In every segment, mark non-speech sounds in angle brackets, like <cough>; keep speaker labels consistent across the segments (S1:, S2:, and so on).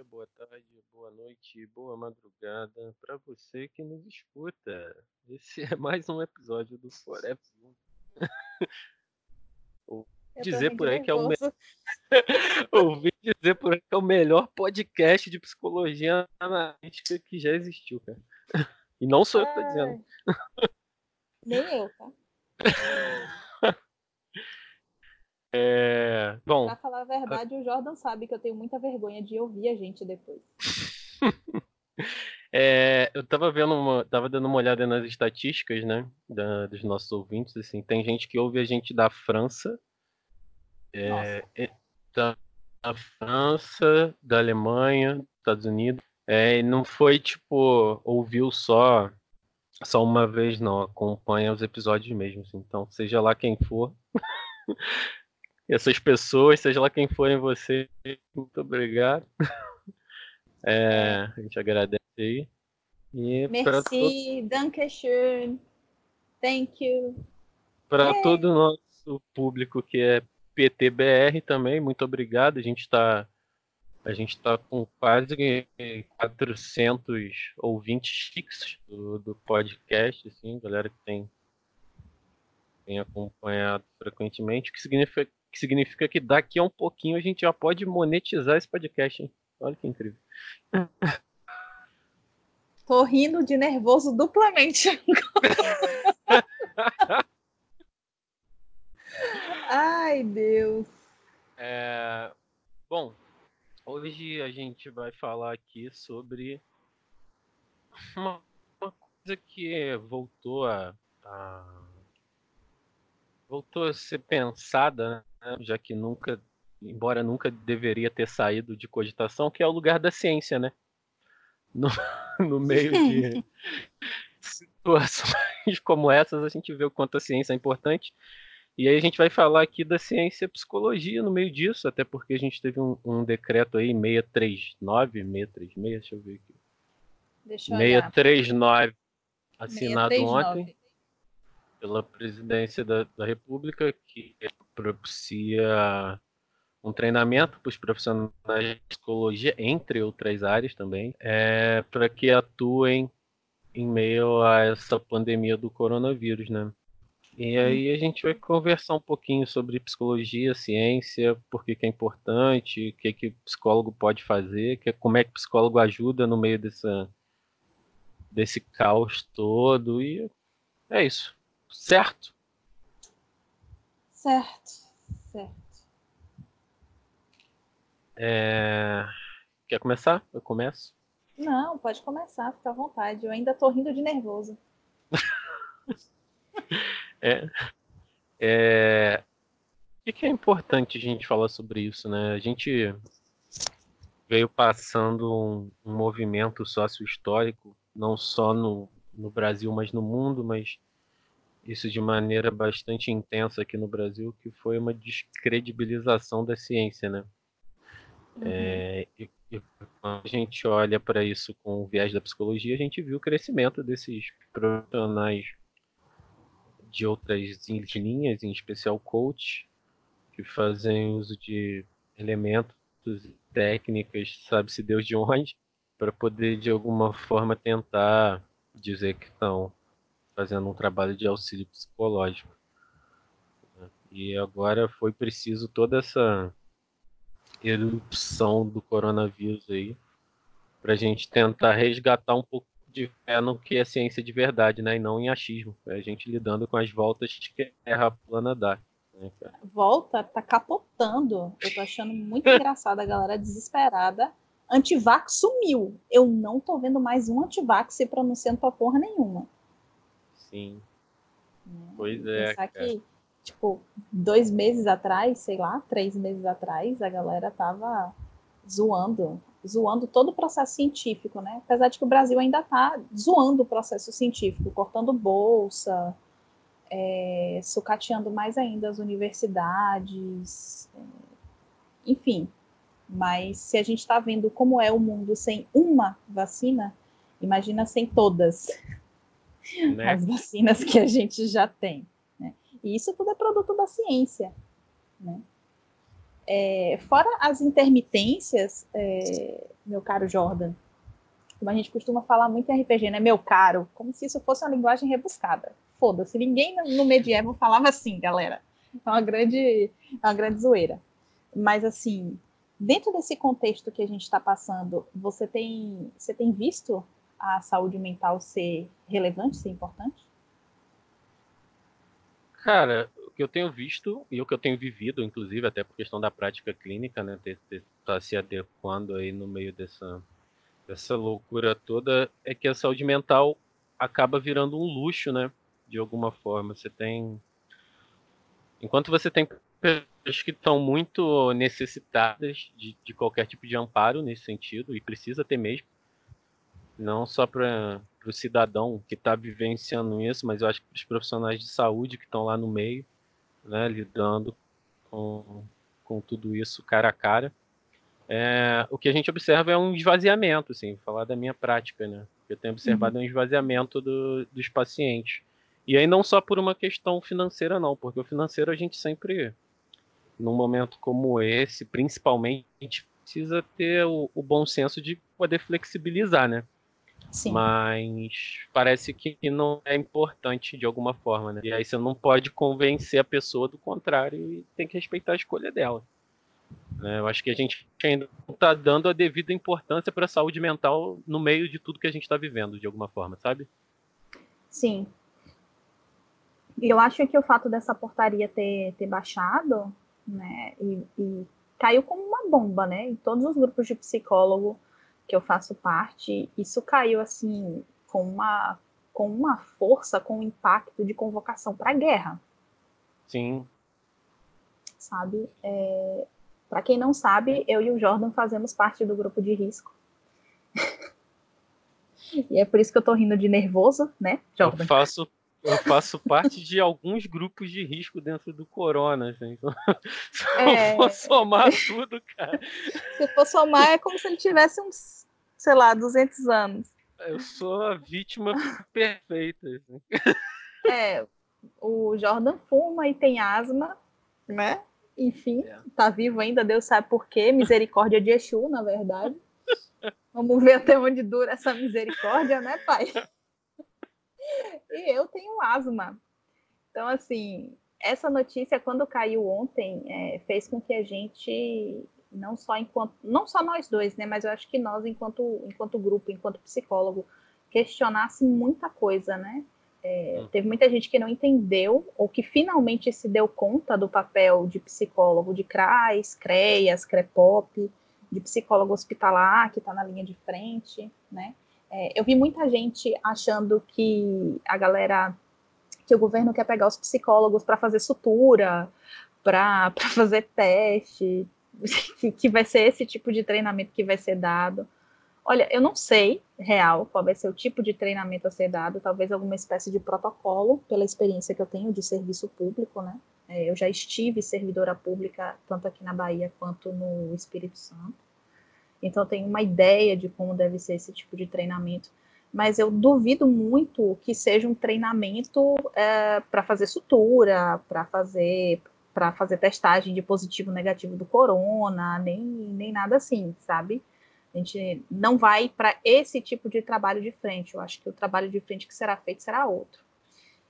S1: dia, boa tarde, boa noite, boa madrugada para você que nos escuta. Esse é <laughs> mais um episódio do Forever. <laughs> Ouvi dizer por aí que é o me... <laughs> Ouvi dizer por aí que é o melhor podcast de psicologia analítica que já existiu, cara. E não sou eu que tô dizendo.
S2: Nem eu, tá?
S1: É... Bom.
S2: Pra falar a verdade, o Jordan sabe que eu tenho muita vergonha de ouvir a gente depois. <laughs>
S1: é, eu tava vendo uma, tava dando uma olhada nas estatísticas, né, da, dos nossos ouvintes, assim, tem gente que ouve a gente da França, é, da, da, França, da Alemanha, dos Estados Unidos, é, não foi tipo ouviu só só uma vez, não, acompanha os episódios mesmo, assim, então seja lá quem for. <laughs> essas pessoas, seja lá quem forem você, muito obrigado. <laughs> É, a gente agradece aí.
S2: E Merci, danke schön, thank you.
S1: Para todo o nosso público que é PTBR também, muito obrigado. A gente está a gente está com quase 400 ouvintes fixos do, do podcast, assim, galera que tem, tem acompanhado frequentemente, o que significa que significa que daqui a um pouquinho a gente já pode monetizar esse podcast, hein? Olha que incrível. <laughs>
S2: Tô rindo de nervoso duplamente <laughs> Ai, Deus.
S1: É... Bom, hoje a gente vai falar aqui sobre uma, uma coisa que voltou a, a, voltou a ser pensada né, já que nunca, embora nunca deveria ter saído de cogitação, que é o lugar da ciência, né? No, <laughs> no meio de <laughs> situações <laughs> como essas, a gente vê o quanto a ciência é importante. E aí a gente vai falar aqui da ciência e psicologia no meio disso, até porque a gente teve um, um decreto aí, 639, 636, deixa eu ver aqui.
S2: Deixa eu
S1: 639, assinado 639. ontem pela presidência da, da República, que propicia um treinamento para os profissionais de psicologia, entre outras áreas também, é, para que atuem em meio a essa pandemia do coronavírus, né? E aí a gente vai conversar um pouquinho sobre psicologia, ciência, por que, que é importante, o que, que o psicólogo pode fazer, que, como é que o psicólogo ajuda no meio dessa, desse caos todo. E é isso. Certo?
S2: Certo, certo.
S1: É... Quer começar? Eu começo?
S2: Não, pode começar, fica à vontade. Eu ainda tô rindo de nervoso. <laughs>
S1: é, é... O que é importante a gente falar sobre isso, né? A gente veio passando um, um movimento sócio-histórico, não só no, no Brasil, mas no mundo, mas isso de maneira bastante intensa aqui no Brasil, que foi uma descredibilização da ciência, né? Uhum. É, e, e, quando a gente olha para isso com o viés da psicologia, a gente viu o crescimento desses profissionais de outras linhas, em especial coach, que fazem uso de elementos e técnicas, sabe-se Deus de onde, para poder de alguma forma tentar dizer que estão fazendo um trabalho de auxílio psicológico. E agora foi preciso toda essa erupção do coronavírus aí para a gente tentar resgatar um pouco de fé no que é ciência de verdade, né? E não em achismo. É a gente lidando com as voltas que a Terra plana dá. Né,
S2: Volta, tá capotando. Eu tô achando muito <laughs> engraçado a galera desesperada. Antivax sumiu. Eu não tô vendo mais um antivax se pronunciando pra porra nenhuma.
S1: Sim. Né? Pois é. Pensar
S2: cara. que, tipo, dois meses atrás, sei lá, três meses atrás, a galera tava zoando, zoando todo o processo científico, né? Apesar de que o Brasil ainda tá zoando o processo científico, cortando bolsa, é, sucateando mais ainda as universidades, é, enfim. Mas se a gente está vendo como é o mundo sem uma vacina, imagina sem todas né? as vacinas que a gente já tem. Né? E isso tudo é produto da ciência. Né? É, fora as intermitências, é, meu caro Jordan. Como a gente costuma falar muito em RPG, né? Meu caro, como se isso fosse uma linguagem rebuscada. Foda-se, ninguém no medieval falava assim, galera. É uma grande, é uma grande zoeira. Mas assim, dentro desse contexto que a gente está passando, você tem, você tem visto a saúde mental ser relevante, ser importante?
S1: Cara, o que eu tenho visto e o que eu tenho vivido, inclusive, até por questão da prática clínica, né, ter, tá se adequando aí no meio dessa, dessa loucura toda, é que a saúde mental acaba virando um luxo, né, de alguma forma. Você tem, enquanto você tem pessoas que estão muito necessitadas de, de qualquer tipo de amparo nesse sentido e precisa ter mesmo, não só para o cidadão que está vivenciando isso, mas eu acho que para os profissionais de saúde que estão lá no meio, né, lidando com, com tudo isso cara a cara. É, o que a gente observa é um esvaziamento, assim, falar da minha prática, né? Eu tenho observado uhum. um esvaziamento do, dos pacientes. E aí não só por uma questão financeira, não, porque o financeiro a gente sempre, num momento como esse, principalmente, precisa ter o, o bom senso de poder flexibilizar, né? Sim. Mas parece que não é importante de alguma forma, né? E aí você não pode convencer a pessoa do contrário e tem que respeitar a escolha dela. Né? Eu acho que a gente ainda não está dando a devida importância para a saúde mental no meio de tudo que a gente está vivendo, de alguma forma, sabe?
S2: Sim. E eu acho que o fato dessa portaria ter, ter baixado, né, e, e caiu como uma bomba, né, em todos os grupos de psicólogo que eu faço parte, isso caiu assim com uma com uma força, com um impacto de convocação para a guerra.
S1: Sim.
S2: Sabe? É, para quem não sabe, eu e o Jordan fazemos parte do grupo de risco. <laughs> e é por isso que eu tô rindo de nervoso, né,
S1: Jordan? Eu faço eu faço parte de alguns grupos de risco dentro do corona, assim. Então, se é... eu for somar tudo, cara.
S2: Se for somar, é como se ele tivesse uns, sei lá, 200 anos.
S1: Eu sou a vítima perfeita. Assim.
S2: É, o Jordan fuma e tem asma, né? Enfim, é. tá vivo ainda, Deus sabe por quê. Misericórdia de Exu, na verdade. Vamos ver até onde dura essa misericórdia, né, pai? <laughs> e eu tenho asma. Então, assim, essa notícia, quando caiu ontem, é, fez com que a gente, não só enquanto, não só nós dois, né, mas eu acho que nós, enquanto, enquanto grupo, enquanto psicólogo, questionasse muita coisa, né? É, hum. teve muita gente que não entendeu ou que finalmente se deu conta do papel de psicólogo de CRAS, CREAS, CREPOP, de psicólogo hospitalar que está na linha de frente, né? É, eu vi muita gente achando que a galera, que o governo quer pegar os psicólogos para fazer sutura, para <laughs> fazer teste, que, que vai ser esse tipo de treinamento que vai ser dado. Olha, eu não sei, real, qual vai ser o tipo de treinamento a ser dado, talvez alguma espécie de protocolo, pela experiência que eu tenho de serviço público, né? É, eu já estive servidora pública, tanto aqui na Bahia quanto no Espírito Santo. Então, eu tenho uma ideia de como deve ser esse tipo de treinamento. Mas eu duvido muito que seja um treinamento é, para fazer sutura, para fazer para fazer testagem de positivo negativo do corona, nem, nem nada assim, sabe? A gente não vai para esse tipo de trabalho de frente. Eu acho que o trabalho de frente que será feito será outro.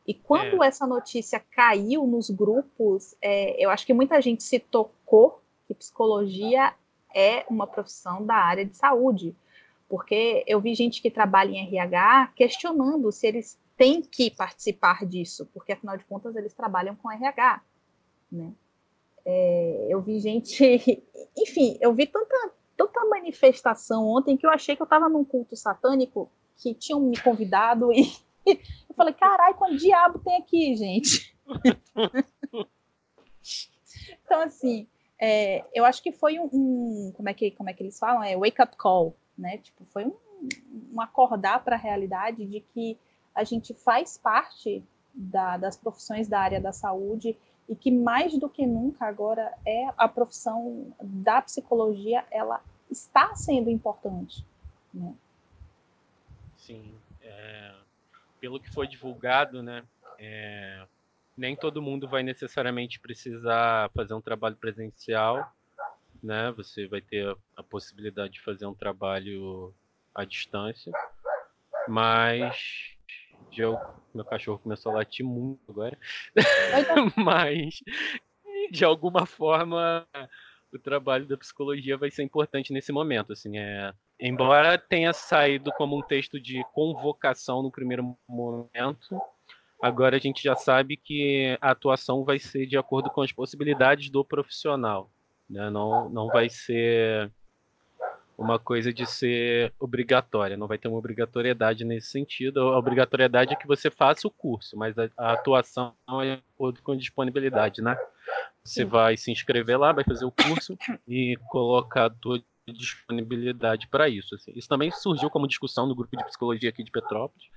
S2: E quando é. essa notícia caiu nos grupos, é, eu acho que muita gente se tocou que psicologia é uma profissão da área de saúde, porque eu vi gente que trabalha em RH questionando se eles têm que participar disso, porque afinal de contas eles trabalham com RH, né? É, eu vi gente, <laughs> enfim, eu vi tanta, tanta manifestação ontem que eu achei que eu estava num culto satânico que tinham me convidado e <laughs> eu falei, carai, quanto diabo tem aqui, gente? <laughs> então, assim, é, eu acho que foi um, um, como é que como é que eles falam é wake up call né tipo foi um, um acordar para a realidade de que a gente faz parte da, das profissões da área da saúde e que mais do que nunca agora é a profissão da psicologia ela está sendo importante né?
S1: sim é, pelo que foi divulgado né é, nem todo mundo vai necessariamente precisar fazer um trabalho presencial. né? Você vai ter a possibilidade de fazer um trabalho à distância, mas eu, meu cachorro começou a latir muito agora, <laughs> mas de alguma forma o trabalho da psicologia vai ser importante nesse momento, assim, é embora tenha saído como um texto de convocação no primeiro momento, agora a gente já sabe que a atuação vai ser de acordo com as possibilidades do profissional, né? Não, não vai ser uma coisa de ser obrigatória, não vai ter uma obrigatoriedade nesse sentido. A obrigatoriedade é que você faça o curso, mas a, a atuação é de acordo com disponibilidade, né? Você Sim. vai se inscrever lá, vai fazer o curso e colocar a tua disponibilidade para isso. Assim. Isso também surgiu como discussão no grupo de psicologia aqui de Petrópolis.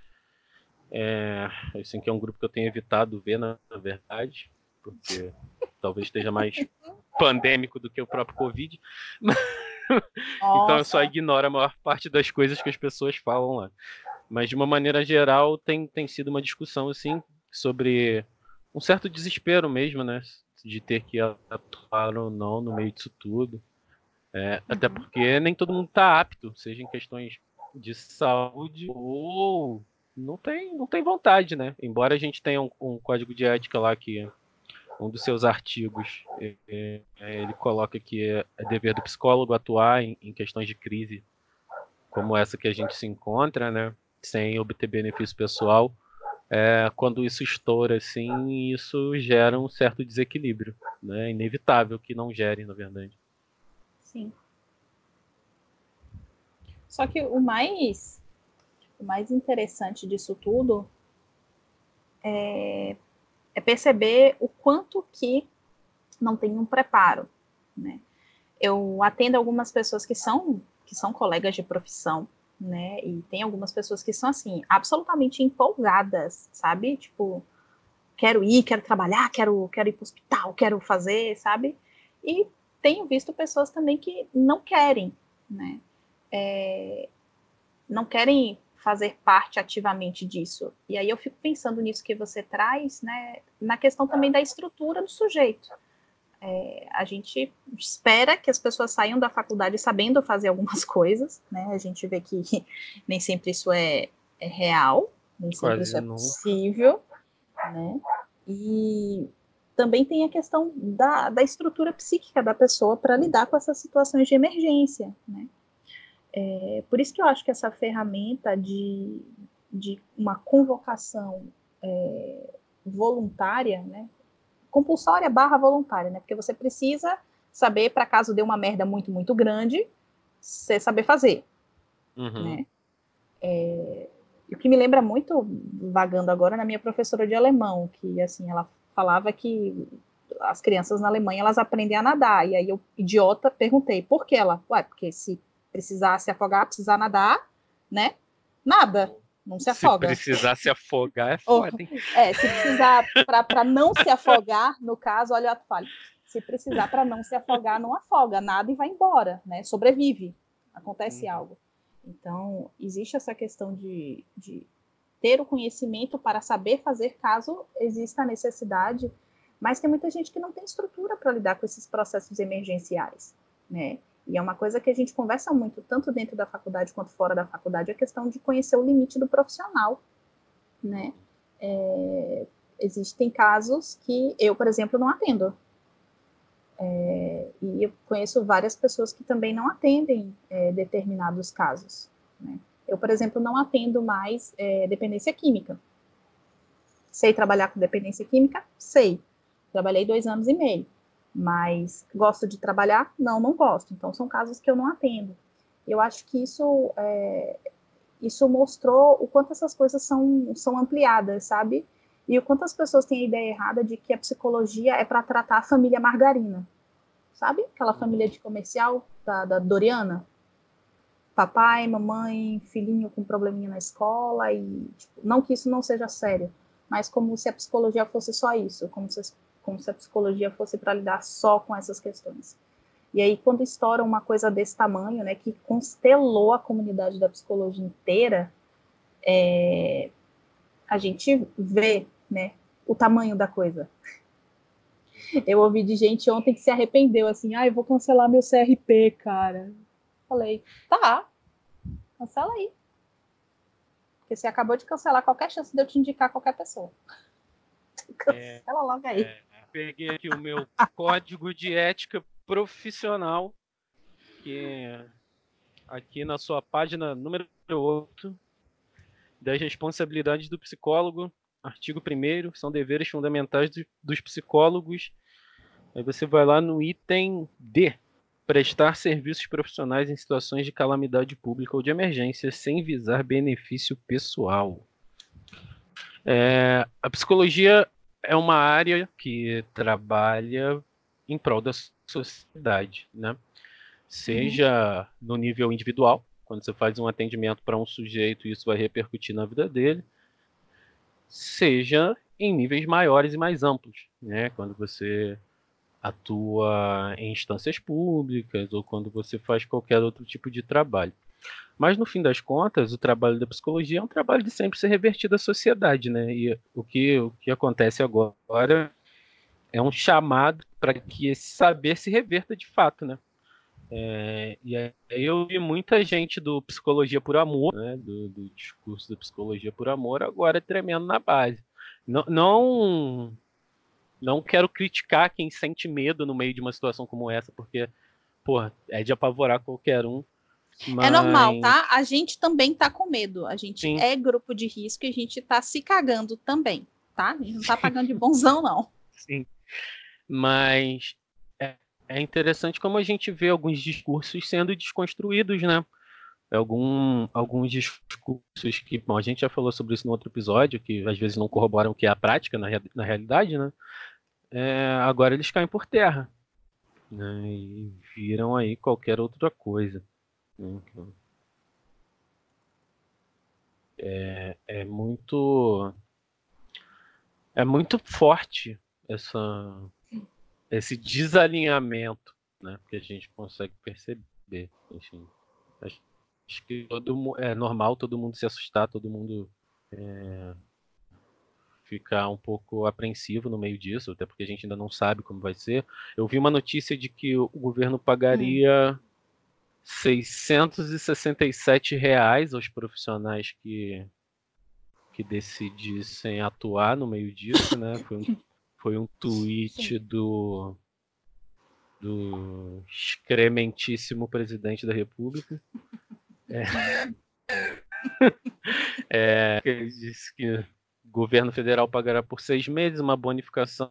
S1: É, assim, que é um grupo que eu tenho evitado ver, na, verdade, porque <laughs> talvez esteja mais <laughs> pandêmico do que o próprio Covid. <laughs> então eu só ignoro a maior parte das coisas que as pessoas falam lá. Mas de uma maneira geral tem, tem sido uma discussão assim sobre um certo desespero mesmo, né? De ter que atuar ou não no meio disso tudo. É, uhum. Até porque nem todo mundo está apto, seja em questões de saúde ou não tem, não tem vontade, né? Embora a gente tenha um, um código de ética lá que um dos seus artigos, é, é, ele coloca que é, é dever do psicólogo atuar em, em, questões de crise como essa que a gente se encontra, né, sem obter benefício pessoal. É, quando isso estoura assim, isso gera um certo desequilíbrio, né, inevitável que não gere, na verdade.
S2: Sim. Só que o mais mais interessante disso tudo é é perceber o quanto que não tem um preparo, né? Eu atendo algumas pessoas que são que são colegas de profissão, né? E tem algumas pessoas que são assim absolutamente empolgadas, sabe? Tipo, quero ir, quero trabalhar, quero quero ir para o hospital, quero fazer, sabe? E tenho visto pessoas também que não querem, né? É, não querem fazer parte ativamente disso. E aí eu fico pensando nisso que você traz, né, na questão também da estrutura do sujeito. É, a gente espera que as pessoas saiam da faculdade sabendo fazer algumas <laughs> coisas, né? A gente vê que <laughs> nem sempre isso é, é real, nem sempre Quase isso é não. possível, né? E também tem a questão da, da estrutura psíquica da pessoa para lidar com essas situações de emergência, né? É, por isso que eu acho que essa ferramenta de, de uma convocação é, voluntária, né, compulsória barra voluntária, né, porque você precisa saber, para caso dê uma merda muito, muito grande, você saber fazer. Uhum. Né? É, o que me lembra muito, vagando agora, na minha professora de alemão, que assim, ela falava que as crianças na Alemanha elas aprendem a nadar. E aí eu, idiota, perguntei, por que ela? Ué, porque se precisar se afogar, precisar nadar, né? Nada, não se afoga.
S1: Se precisar se afogar, é foda, hein?
S2: É, se precisar para não se afogar, no caso, olha, eu falo, se precisar para não se afogar, não afoga, nada e vai embora, né? Sobrevive, acontece uhum. algo. Então, existe essa questão de, de ter o conhecimento para saber fazer caso exista a necessidade, mas tem muita gente que não tem estrutura para lidar com esses processos emergenciais, né? E é uma coisa que a gente conversa muito, tanto dentro da faculdade quanto fora da faculdade, a questão de conhecer o limite do profissional, né? É, existem casos que eu, por exemplo, não atendo. É, e eu conheço várias pessoas que também não atendem é, determinados casos. Né? Eu, por exemplo, não atendo mais é, dependência química. Sei trabalhar com dependência química? Sei. Trabalhei dois anos e meio. Mas gosto de trabalhar? Não, não gosto. Então são casos que eu não atendo. Eu acho que isso é, isso mostrou o quanto essas coisas são, são ampliadas, sabe? E o quanto as pessoas têm a ideia errada de que a psicologia é para tratar a família margarina. Sabe? Aquela família de comercial da, da Doriana. Papai, mamãe, filhinho com probleminha na escola e tipo, não que isso não seja sério, mas como se a psicologia fosse só isso, como se como se a psicologia fosse para lidar só com essas questões. E aí, quando estoura uma coisa desse tamanho, né, que constelou a comunidade da psicologia inteira, é, a gente vê, né, o tamanho da coisa. Eu ouvi de gente ontem que se arrependeu, assim, ah, eu vou cancelar meu CRP, cara. Falei, tá, cancela aí. Porque você acabou de cancelar qualquer chance de eu te indicar qualquer pessoa.
S1: É, Cancela é, logo aí. É, peguei aqui o meu código de ética profissional, que é aqui na sua página número 8, das responsabilidades do psicólogo, artigo 1 são deveres fundamentais dos psicólogos. Aí você vai lá no item D, prestar serviços profissionais em situações de calamidade pública ou de emergência sem visar benefício pessoal. É, a psicologia é uma área que trabalha em prol da sociedade, né? Seja uhum. no nível individual, quando você faz um atendimento para um sujeito, isso vai repercutir na vida dele, seja em níveis maiores e mais amplos, né? Quando você atua em instâncias públicas ou quando você faz qualquer outro tipo de trabalho. Mas no fim das contas, o trabalho da psicologia é um trabalho de sempre ser revertido à sociedade, né? E o que, o que acontece agora é um chamado para que esse saber se reverta de fato, né? É, e aí eu vi muita gente do Psicologia por Amor, né, do, do discurso da Psicologia por Amor, agora tremendo na base. Não, não não quero criticar quem sente medo no meio de uma situação como essa, porque, pô, é de apavorar qualquer um.
S2: Mas... É normal, tá? A gente também tá com medo. A gente Sim. é grupo de risco e a gente tá se cagando também, tá? A gente não tá pagando de bonzão, não.
S1: Sim. Mas é, é interessante como a gente vê alguns discursos sendo desconstruídos, né? Algum, alguns discursos que, bom, a gente já falou sobre isso no outro episódio, que às vezes não corroboram o que é a prática na, na realidade, né? é, agora eles caem por terra né, e viram aí qualquer outra coisa. É, é muito é muito forte essa esse desalinhamento né, que a gente consegue perceber. Enfim, acho, acho que todo, é normal todo mundo se assustar, todo mundo é, ficar um pouco apreensivo no meio disso, até porque a gente ainda não sabe como vai ser. Eu vi uma notícia de que o governo pagaria hum. 667 reais aos profissionais que, que decidissem atuar no meio disso, né? Foi um, foi um tweet do do excrementíssimo presidente da República. É, <laughs> é, ele disse que governo federal pagará por seis meses uma bonificação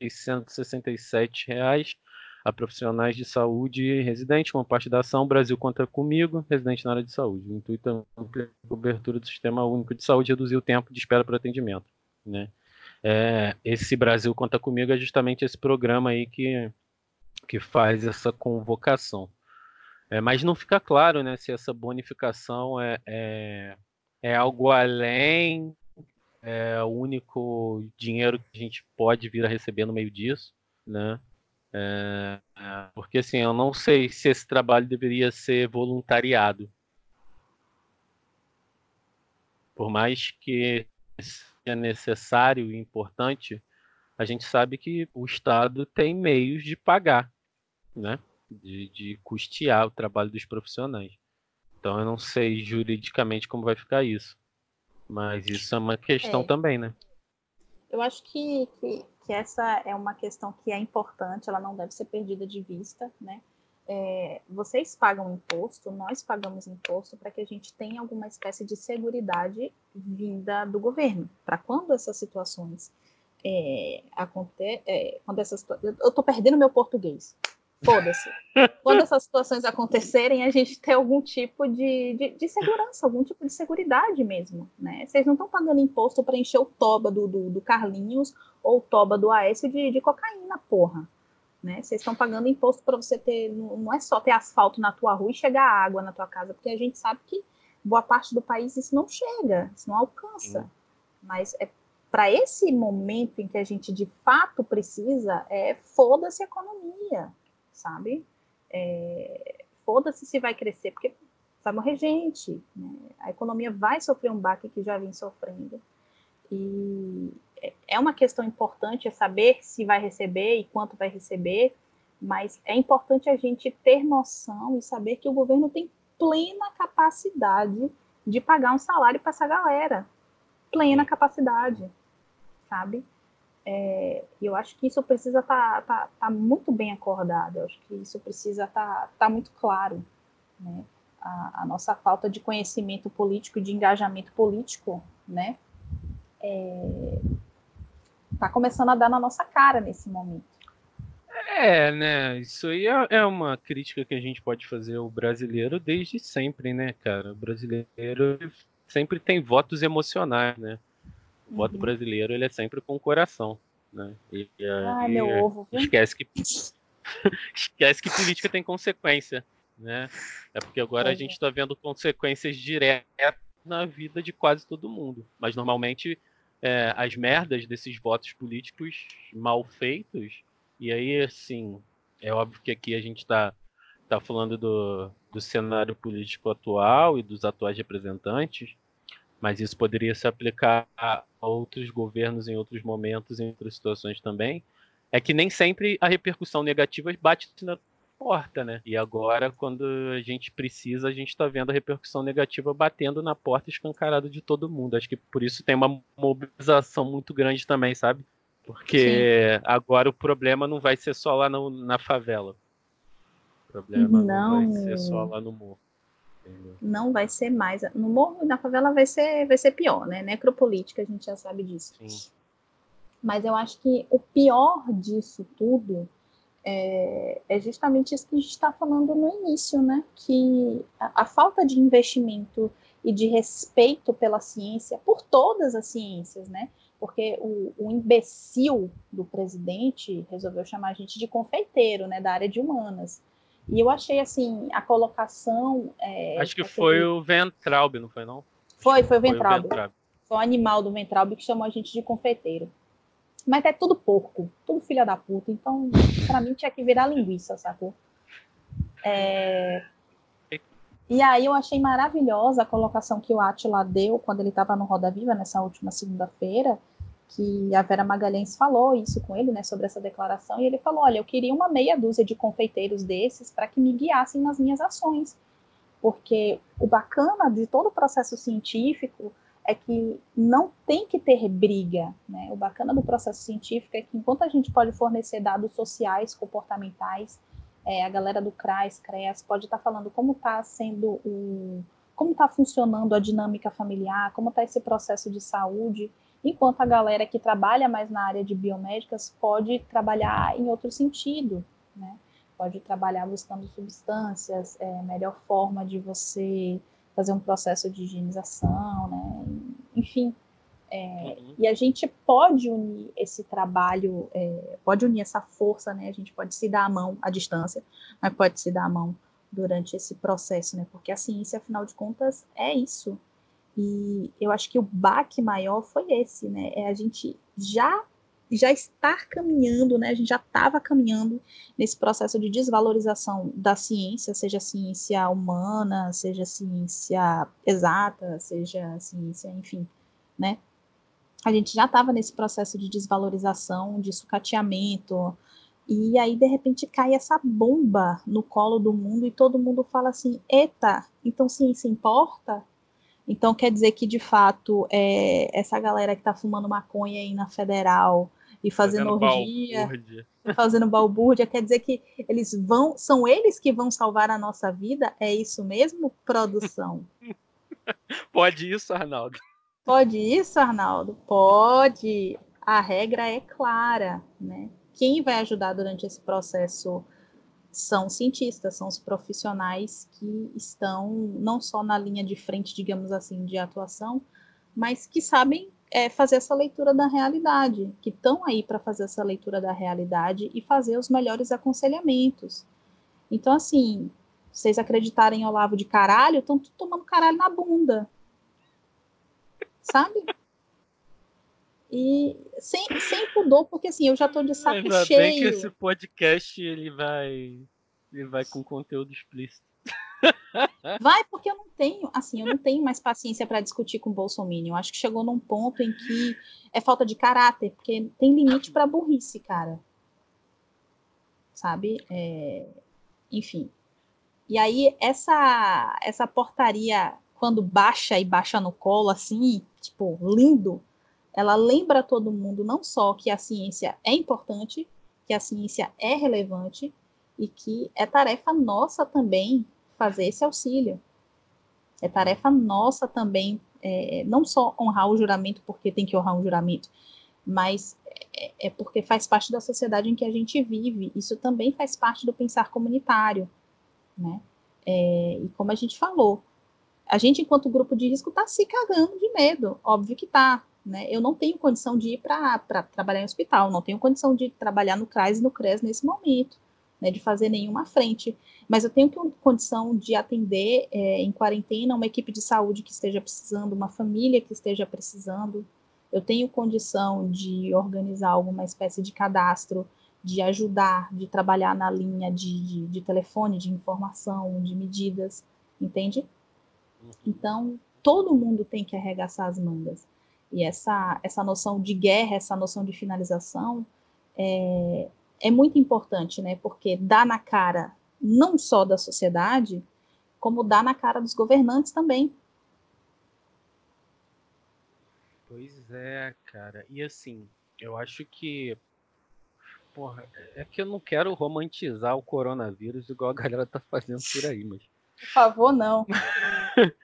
S1: de 667 reais a profissionais de saúde residentes como parte da ação Brasil Conta Comigo, residente na área de saúde. O intuito é a cobertura do Sistema Único de Saúde e reduzir o tempo de espera para atendimento. Né? É, esse Brasil Conta Comigo é justamente esse programa aí que, que faz essa convocação. É, mas não fica claro né, se essa bonificação é, é, é algo além é o único dinheiro que a gente pode vir a receber no meio disso, né? É, é, porque assim, eu não sei se esse trabalho deveria ser voluntariado. Por mais que seja necessário e importante, a gente sabe que o Estado tem meios de pagar, né? De, de custear o trabalho dos profissionais. Então eu não sei juridicamente como vai ficar isso. Mas isso é uma questão é. também, né?
S2: Eu acho que, que, que, essa é uma questão que é importante, ela não deve ser perdida de vista, né? É, vocês pagam imposto, nós pagamos imposto para que a gente tenha alguma espécie de segurança vinda do governo, para quando essas situações é, acontecer, é, quando essas, eu estou perdendo meu português. Foda-se. Quando essas situações acontecerem, a gente tem algum tipo de, de, de segurança, algum tipo de segurança mesmo, né? Vocês não estão pagando imposto para encher o toba do, do, do, Carlinhos ou o toba do Aécio de, de cocaína, porra. Né? Vocês estão pagando imposto para você ter, não é só ter asfalto na tua rua e chegar água na tua casa, porque a gente sabe que boa parte do país isso não chega, isso não alcança. Sim. Mas é para esse momento em que a gente de fato precisa, é foda-se a economia, sabe? É, Foda-se se vai crescer, porque vai morrer gente, né? a economia vai sofrer um baque que já vem sofrendo. E é uma questão importante é saber se vai receber e quanto vai receber, mas é importante a gente ter noção e saber que o governo tem plena capacidade de pagar um salário para essa galera. Plena capacidade, sabe? É, eu acho que isso precisa estar tá, tá, tá muito bem acordado, eu acho que isso precisa estar tá, tá muito claro. Né? A, a, nossa falta de conhecimento político, de engajamento político, né? É, tá começando a dar na nossa cara nesse momento.
S1: É, né? Isso aí é, é uma crítica que a gente pode fazer ao brasileiro desde sempre, né, cara? O brasileiro sempre tem votos emocionais, né? O voto uhum. brasileiro ele é sempre com o coração, né? E,
S2: Ai, meu ovo.
S1: Esquece que <laughs> esquece que política tem consequência, né? É porque agora a gente está vendo consequências diretas na vida de quase todo mundo. Mas normalmente é, as merdas desses votos políticos mal feitos, e aí assim, é óbvio que aqui a gente está tá falando do, do cenário político atual e dos atuais representantes, mas isso poderia se aplicar a outros governos em outros momentos, em outras situações também, é que nem sempre a repercussão negativa bate na porta, né? E agora, quando a gente precisa, a gente está vendo a repercussão negativa batendo na porta escancarada de todo mundo. Acho que por isso tem uma mobilização muito grande também, sabe? Porque Sim. agora o problema não vai ser só lá no, na favela. O problema não. não vai ser só lá no morro.
S2: Não vai ser mais. No morro na favela vai ser, vai ser pior, né? Necropolítica, a gente já sabe disso. Sim. Mas eu acho que o pior disso tudo é, é justamente isso que a gente está falando no início, né? Que a, a, falta de investimento e de respeito pela ciência, por todas as ciências, né? Porque o, o imbecil do presidente resolveu chamar a gente de confeiteiro, né? Da área de humanas. E eu achei, assim, a colocação... É,
S1: Acho que foi o Ventralbe, não foi, não?
S2: Foi, foi o Ventralbe. Foi o, foi o animal do Ventralbe que chamou a gente de confeiteiro. Mas é tudo porco, tudo filha da puta. Então, pra mim, tinha que virar linguiça, sacou? É... E aí eu achei maravilhosa a colocação que o Atila deu quando ele estava no Roda Viva nessa última segunda-feira, que a Vera Magalhães falou isso com ele, né, sobre essa declaração, e ele falou: olha, eu queria uma meia dúzia de confeiteiros desses para que me guiassem nas minhas ações, porque o bacana de todo o processo científico é que não tem que ter briga, né? O bacana do processo científico é que enquanto a gente pode fornecer dados sociais, comportamentais, é, a galera do CRAS, CREAS pode estar tá falando como está sendo o como está funcionando a dinâmica familiar, como está esse processo de saúde, enquanto a galera que trabalha mais na área de biomédicas pode trabalhar em outro sentido, né? Pode trabalhar buscando substâncias, é, melhor forma de você fazer um processo de higienização, né? Enfim, é, uhum. e a gente pode unir esse trabalho, é, pode unir essa força, né? A gente pode se dar a mão à distância, mas pode se dar a mão durante esse processo, né? Porque a ciência, afinal de contas, é isso. E eu acho que o baque maior foi esse, né? É a gente já já estar caminhando, né? A gente já estava caminhando nesse processo de desvalorização da ciência, seja ciência humana, seja ciência exata, seja ciência, enfim, né? A gente já estava nesse processo de desvalorização, de sucateamento, e aí de repente cai essa bomba no colo do mundo e todo mundo fala assim: "Eita, então ciência importa?" Então quer dizer que de fato é, essa galera que está fumando maconha aí na federal e fazendo, fazendo orgia, balbúrdia. fazendo balbúrdia, quer dizer que eles vão, são eles que vão salvar a nossa vida? É isso mesmo, produção? <laughs>
S1: Pode isso, Arnaldo?
S2: Pode isso, Arnaldo? Pode. A regra é clara, né? Quem vai ajudar durante esse processo são cientistas, são os profissionais que estão não só na linha de frente, digamos assim, de atuação, mas que sabem é, fazer essa leitura da realidade, que estão aí para fazer essa leitura da realidade e fazer os melhores aconselhamentos. Então, assim, vocês acreditarem em Olavo de caralho, estão tomando caralho na bunda. Sabe? E sem, sem pudor, porque assim, eu já tô de saco Ainda cheio. Bem
S1: que esse podcast ele vai ele vai com conteúdo explícito. <laughs>
S2: Vai, porque eu não tenho, assim, eu não tenho mais paciência para discutir com o Bolsonaro. Eu acho que chegou num ponto em que é falta de caráter, porque tem limite para burrice, cara. Sabe? É... Enfim. E aí, essa, essa portaria, quando baixa e baixa no colo, assim, tipo, lindo, ela lembra todo mundo não só que a ciência é importante, que a ciência é relevante e que é tarefa nossa também fazer esse auxílio. É tarefa nossa também, é, não só honrar o juramento porque tem que honrar um juramento, mas é, é porque faz parte da sociedade em que a gente vive. Isso também faz parte do pensar comunitário, né? É, e como a gente falou, a gente, enquanto grupo de risco, está se cagando de medo. Óbvio que tá. Né? Eu não tenho condição de ir para trabalhar em hospital, não tenho condição de trabalhar no CRAS e no CRES nesse momento, né, de fazer nenhuma frente. Mas eu tenho condição de atender é, em quarentena uma equipe de saúde que esteja precisando, uma família que esteja precisando. Eu tenho condição de organizar alguma espécie de cadastro, de ajudar, de trabalhar na linha de, de, de telefone, de informação, de medidas, entende? Uhum. Então, todo mundo tem que arregaçar as mangas. E essa, essa noção de guerra, essa noção de finalização é, é muito importante, né? Porque dá na cara não só da sociedade, como dá na cara dos governantes também.
S1: Pois é, cara. E assim, eu acho que. Porra, é que eu não quero romantizar o coronavírus igual a galera tá fazendo por aí, mas.
S2: Por favor, não. <laughs>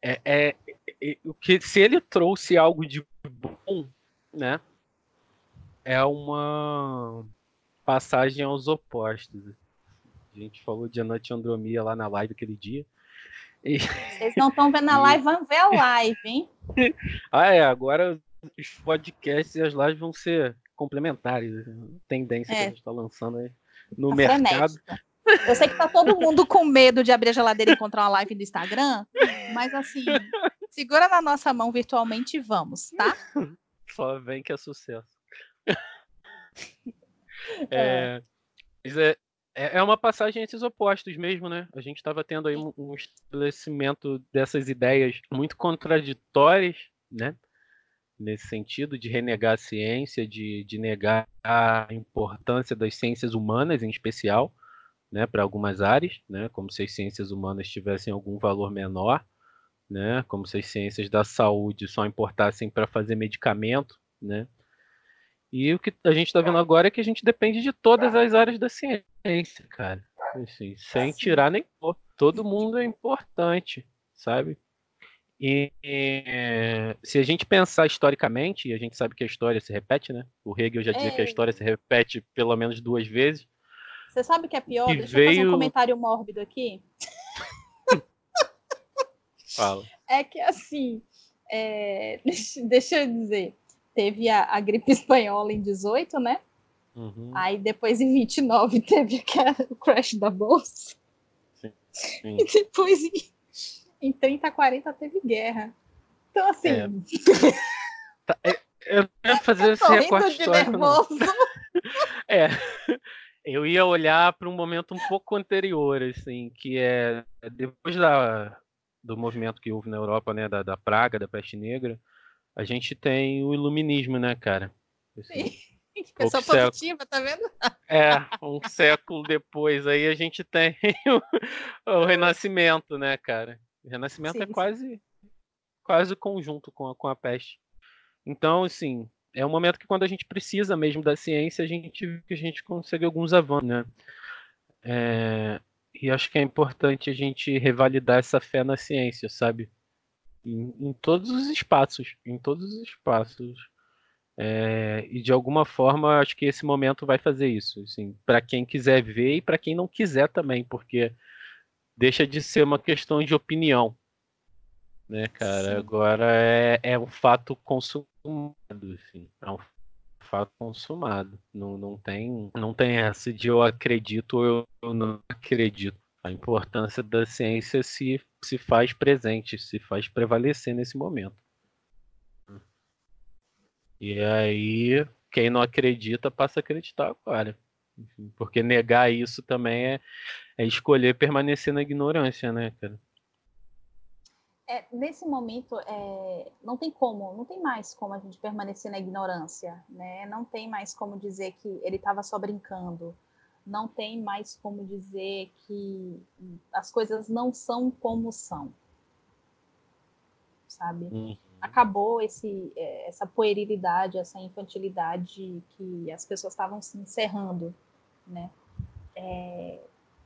S1: é, é, é, o que se ele trouxe algo de bom, né? É uma passagem aos opostos. A gente falou de anatiandromia lá na live aquele dia.
S2: E... Vocês não estão vendo a <laughs> live, vão ver a live, hein? <laughs>
S1: ah, é. Agora os podcasts e as lives vão ser complementares. Tendência é. que a gente está lançando aí no tá mercado. Frenética.
S2: Eu sei que tá todo mundo com medo de abrir a geladeira e encontrar uma live do Instagram, mas assim, <laughs> segura na nossa mão virtualmente e vamos, tá? <laughs>
S1: Só vem que é sucesso. <laughs> É, é, é, é uma passagem entre os opostos mesmo, né? A gente estava tendo aí um, um estabelecimento dessas ideias muito contraditórias, né? Nesse sentido, de renegar a ciência, de, de negar a importância das ciências humanas em especial, né, para algumas áreas, né, como se as ciências humanas tivessem algum valor menor, né, como se as ciências da saúde só importassem para fazer medicamento, né. E o que a gente está vendo agora é que a gente depende de todas as áreas da ciência, cara. Assim, sem tirar nem pôr. Todo mundo é importante, sabe? E, e, se a gente pensar historicamente, e a gente sabe que a história se repete, né? O Hegel já dizia é. que a história se repete pelo menos duas vezes.
S2: Você sabe o que é pior? Deixa veio... eu fazer um comentário mórbido aqui.
S1: Fala.
S2: É que assim, é... <laughs> deixa, eu dizer, teve a, a, gripe espanhola em 18, né? Uhum. Aí depois em 29 teve aquela, o crash da bolsa. Sim, sim. E depois em, em 30, 40 teve guerra. Então assim. É. <laughs>
S1: tá, é, eu ia fazer esse recorte nervoso. <laughs> é eu ia olhar para um momento um pouco anterior, assim, que é depois da, do movimento que houve na Europa, né, da, da praga, da peste negra, a gente tem o iluminismo, né, cara?
S2: Sim. <laughs> Pessoa positiva, tá vendo?
S1: É, um século depois aí a gente tem <laughs> o, o Renascimento, né, cara? O Renascimento sim, é quase quase conjunto com a, com a peste. Então, assim, é um momento que quando a gente precisa mesmo da ciência, a gente que a gente consegue alguns avanços, né? É, e acho que é importante a gente revalidar essa fé na ciência, sabe? Em, em todos os espaços, em todos os espaços. É, e de alguma forma, acho que esse momento vai fazer isso, assim, para quem quiser ver e para quem não quiser também, porque deixa de ser uma questão de opinião, né, cara? Sim. Agora é, é um fato consumado, assim. É um fato consumado. Não, não, tem, não tem essa de eu acredito ou eu não acredito. A importância da ciência se, se faz presente, se faz prevalecer nesse momento. E aí, quem não acredita passa a acreditar agora. Porque negar isso também é, é escolher permanecer na ignorância, né, cara?
S2: É, nesse momento, é, não tem como, não tem mais como a gente permanecer na ignorância, né? Não tem mais como dizer que ele estava só brincando. Não tem mais como dizer que as coisas não são como são, sabe? Uhum. Acabou esse, é, essa puerilidade, essa infantilidade que as pessoas estavam se encerrando, né? É,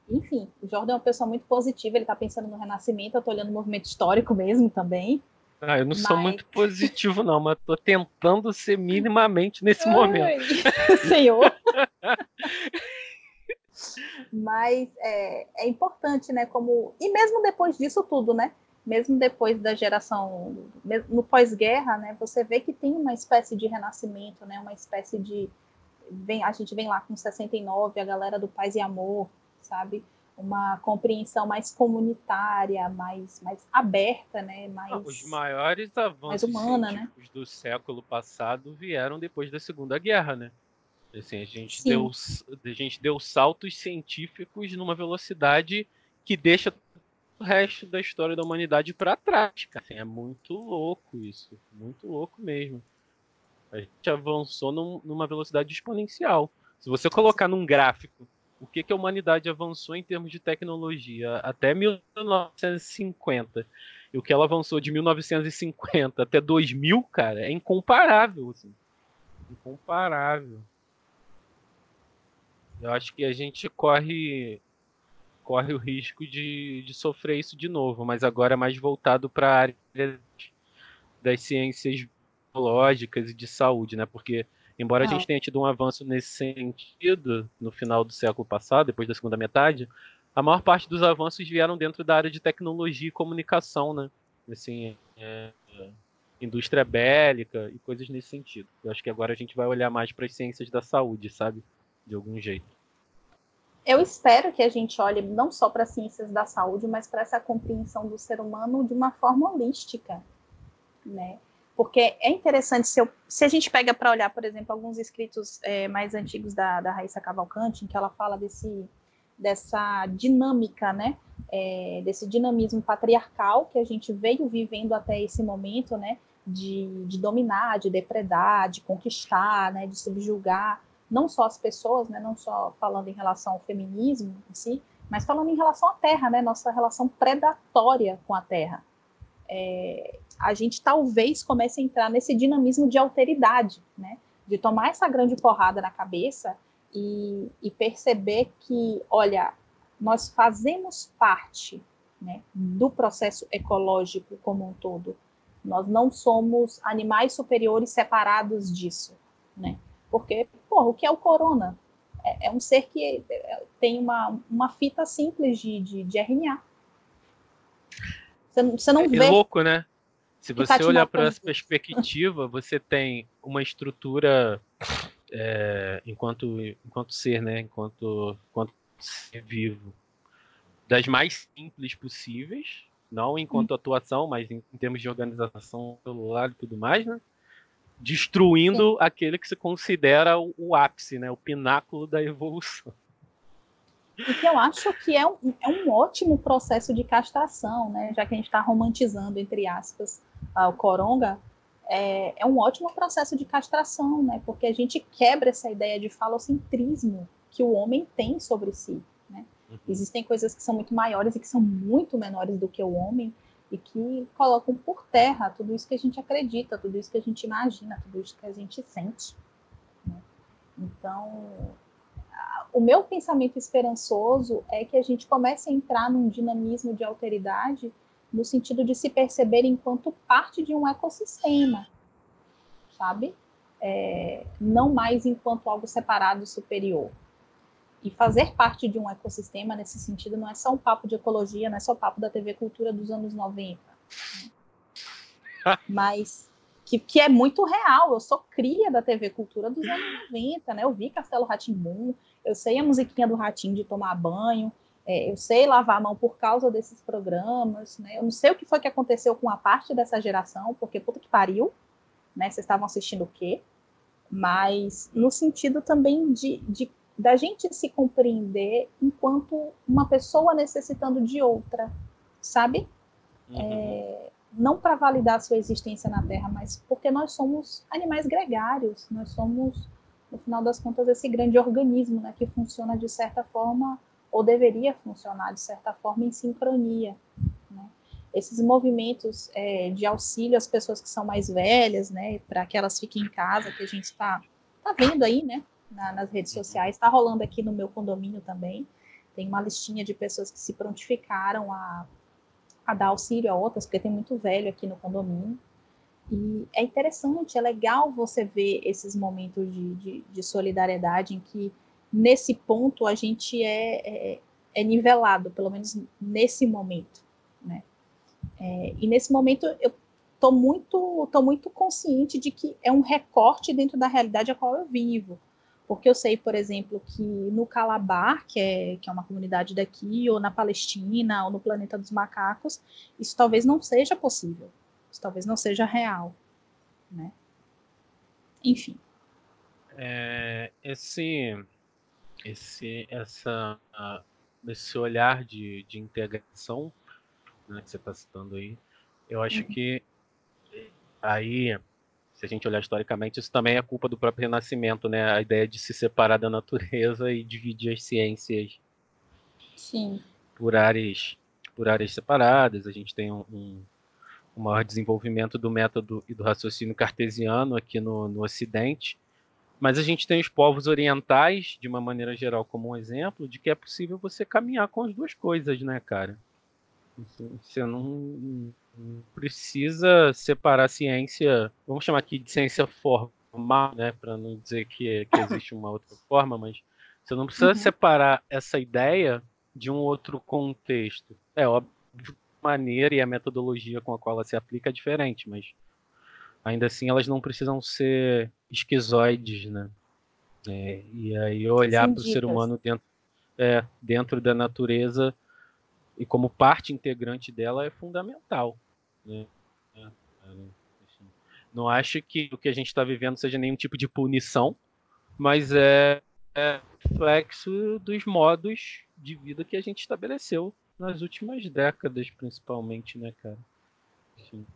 S2: enfim, o Jordan é uma pessoa muito positiva, ele está pensando no renascimento, eu estou olhando o movimento histórico mesmo também.
S1: Ah, eu não mas... sou muito positivo, não, mas estou tentando ser minimamente nesse Ai, momento. <laughs>
S2: Senhor. mas é, é importante, né? Como. E mesmo depois disso tudo, né? Mesmo depois da geração. No pós-guerra, né? Você vê que tem uma espécie de renascimento, né? Uma espécie de. Vem, a gente vem lá com 69, a galera do Paz e Amor, sabe? Uma compreensão mais comunitária, mais, mais aberta, né? Mais, ah,
S1: os maiores avanços humana, né? do século passado vieram depois da Segunda Guerra, né? Assim, a gente deu a gente deu saltos científicos numa velocidade que deixa o resto da história da humanidade para trás, cara. Assim, é muito louco isso, muito louco mesmo. A gente avançou num, numa velocidade exponencial. Se você colocar num gráfico o que, que a humanidade avançou em termos de tecnologia até 1950 e o que ela avançou de 1950 até 2000, cara, é incomparável, assim. Incomparável. Eu acho que a gente corre corre o risco de, de sofrer isso de novo, mas agora é mais voltado para a área das ciências biológicas e de saúde, né? Porque Embora a gente tenha tido um avanço nesse sentido no final do século passado, depois da segunda metade, a maior parte dos avanços vieram dentro da área de tecnologia e comunicação, né? Assim, é, é, indústria bélica e coisas nesse sentido. Eu acho que agora a gente vai olhar mais para as ciências da saúde, sabe? De algum jeito.
S2: Eu espero que a gente olhe não só para as ciências da saúde, mas para essa compreensão do ser humano de uma forma holística, né? Porque é interessante, se, eu, se a gente pega para olhar, por exemplo, alguns escritos é, mais antigos da, da Raíssa Cavalcante, em que ela fala desse, dessa dinâmica, né, é, desse dinamismo patriarcal que a gente veio vivendo até esse momento, né, de, de dominar, de depredar, de conquistar, né, de subjugar, não só as pessoas, né, não só falando em relação ao feminismo em si, mas falando em relação à terra, né, nossa relação predatória com a terra. É, a gente talvez comece a entrar nesse dinamismo de alteridade, né? De tomar essa grande porrada na cabeça e, e perceber que, olha, nós fazemos parte né, do processo ecológico como um todo. Nós não somos animais superiores separados disso, né? Porque, porra, o que é o corona? É, é um ser que é, tem uma, uma fita simples de, de, de RNA. Você, você não é, vê.
S1: É louco, né? Se você olhar para essa perspectiva, você tem uma estrutura é, enquanto, enquanto ser, né? Enquanto, enquanto ser vivo, das mais simples possíveis, não enquanto hum. atuação, mas em, em, termos de organização celular e tudo mais, né? Destruindo Sim. aquele que se considera o, o ápice, né? O pináculo da evolução.
S2: E que eu acho que é um, é um ótimo processo de castração, né? Já que a gente está romantizando, entre aspas, o coronga, é, é, um ótimo processo de castração, né? Porque a gente quebra essa ideia de falocentrismo que o homem tem sobre si, né? Uhum. Existem coisas que são muito maiores e que são muito menores do que o homem e que colocam por terra tudo isso que a gente acredita, tudo isso que a gente imagina, tudo isso que a gente sente. Né? Então, o meu pensamento esperançoso é que a gente comece a entrar num dinamismo de alteridade no sentido de se perceber enquanto parte de um ecossistema, sabe? É, não mais enquanto algo separado e superior. E fazer parte de um ecossistema nesse sentido não é só um papo de ecologia, não é só o papo da TV Cultura dos anos 90. Né? <laughs> Mas que, que, é muito real. Eu sou cria da TV Cultura dos anos 90, né? Eu vi Castelo Ratimbum, eu sei a musiquinha do Ratinho de tomar banho, é, eu sei lavar a mão por causa desses programas, né? Eu não sei o que foi que aconteceu com a parte dessa geração, porque puta que pariu, né? Vocês estavam assistindo o quê? Mas no sentido também de, de da gente se compreender enquanto uma pessoa necessitando de outra, sabe? Uhum. É, não para validar sua existência na Terra, mas porque nós somos animais gregários, nós somos, no final das contas, esse grande organismo né, que funciona de certa forma, ou deveria funcionar de certa forma, em sincronia. Né? Esses movimentos é, de auxílio às pessoas que são mais velhas, né, para que elas fiquem em casa, que a gente está tá vendo aí, né, na, nas redes sociais, está rolando aqui no meu condomínio também. Tem uma listinha de pessoas que se prontificaram a, a dar auxílio a outras, porque tem muito velho aqui no condomínio. E é interessante, é legal você ver esses momentos de, de, de solidariedade em que, nesse ponto, a gente é, é, é nivelado, pelo menos nesse momento, né? É, e nesse momento eu tô muito, tô muito consciente de que é um recorte dentro da realidade a qual eu vivo. Porque eu sei, por exemplo, que no Calabar, que é, que é uma comunidade daqui, ou na Palestina, ou no planeta dos macacos, isso talvez não seja possível. Isso talvez não seja real. Né? Enfim.
S1: É, esse, esse, essa, esse olhar de, de integração né, que você está citando aí, eu acho uhum. que aí se a gente olhar historicamente, isso também é culpa do próprio Renascimento, né? A ideia de se separar da natureza e dividir as ciências
S2: Sim.
S1: por áreas, por áreas separadas. A gente tem um, um, um maior desenvolvimento do método e do raciocínio cartesiano aqui no, no Ocidente. Mas a gente tem os povos orientais, de uma maneira geral, como um exemplo de que é possível você caminhar com as duas coisas, né, cara? Você não, precisa separar a ciência, vamos chamar aqui de ciência formal, né, para não dizer que, que, existe uma outra <laughs> forma, mas você não precisa uhum. separar essa ideia de um outro contexto. É óbvio, a maneira e a metodologia com a qual ela se aplica é diferente, mas ainda assim elas não precisam ser esquizoides, né? É, e aí olhar para o ser humano dentro, é, dentro da natureza e como parte integrante dela é fundamental. Né? É, é, assim, não acho que o que a gente está vivendo seja nenhum tipo de punição, mas é, é reflexo dos modos de vida que a gente estabeleceu nas últimas décadas, principalmente, né, cara? Assim,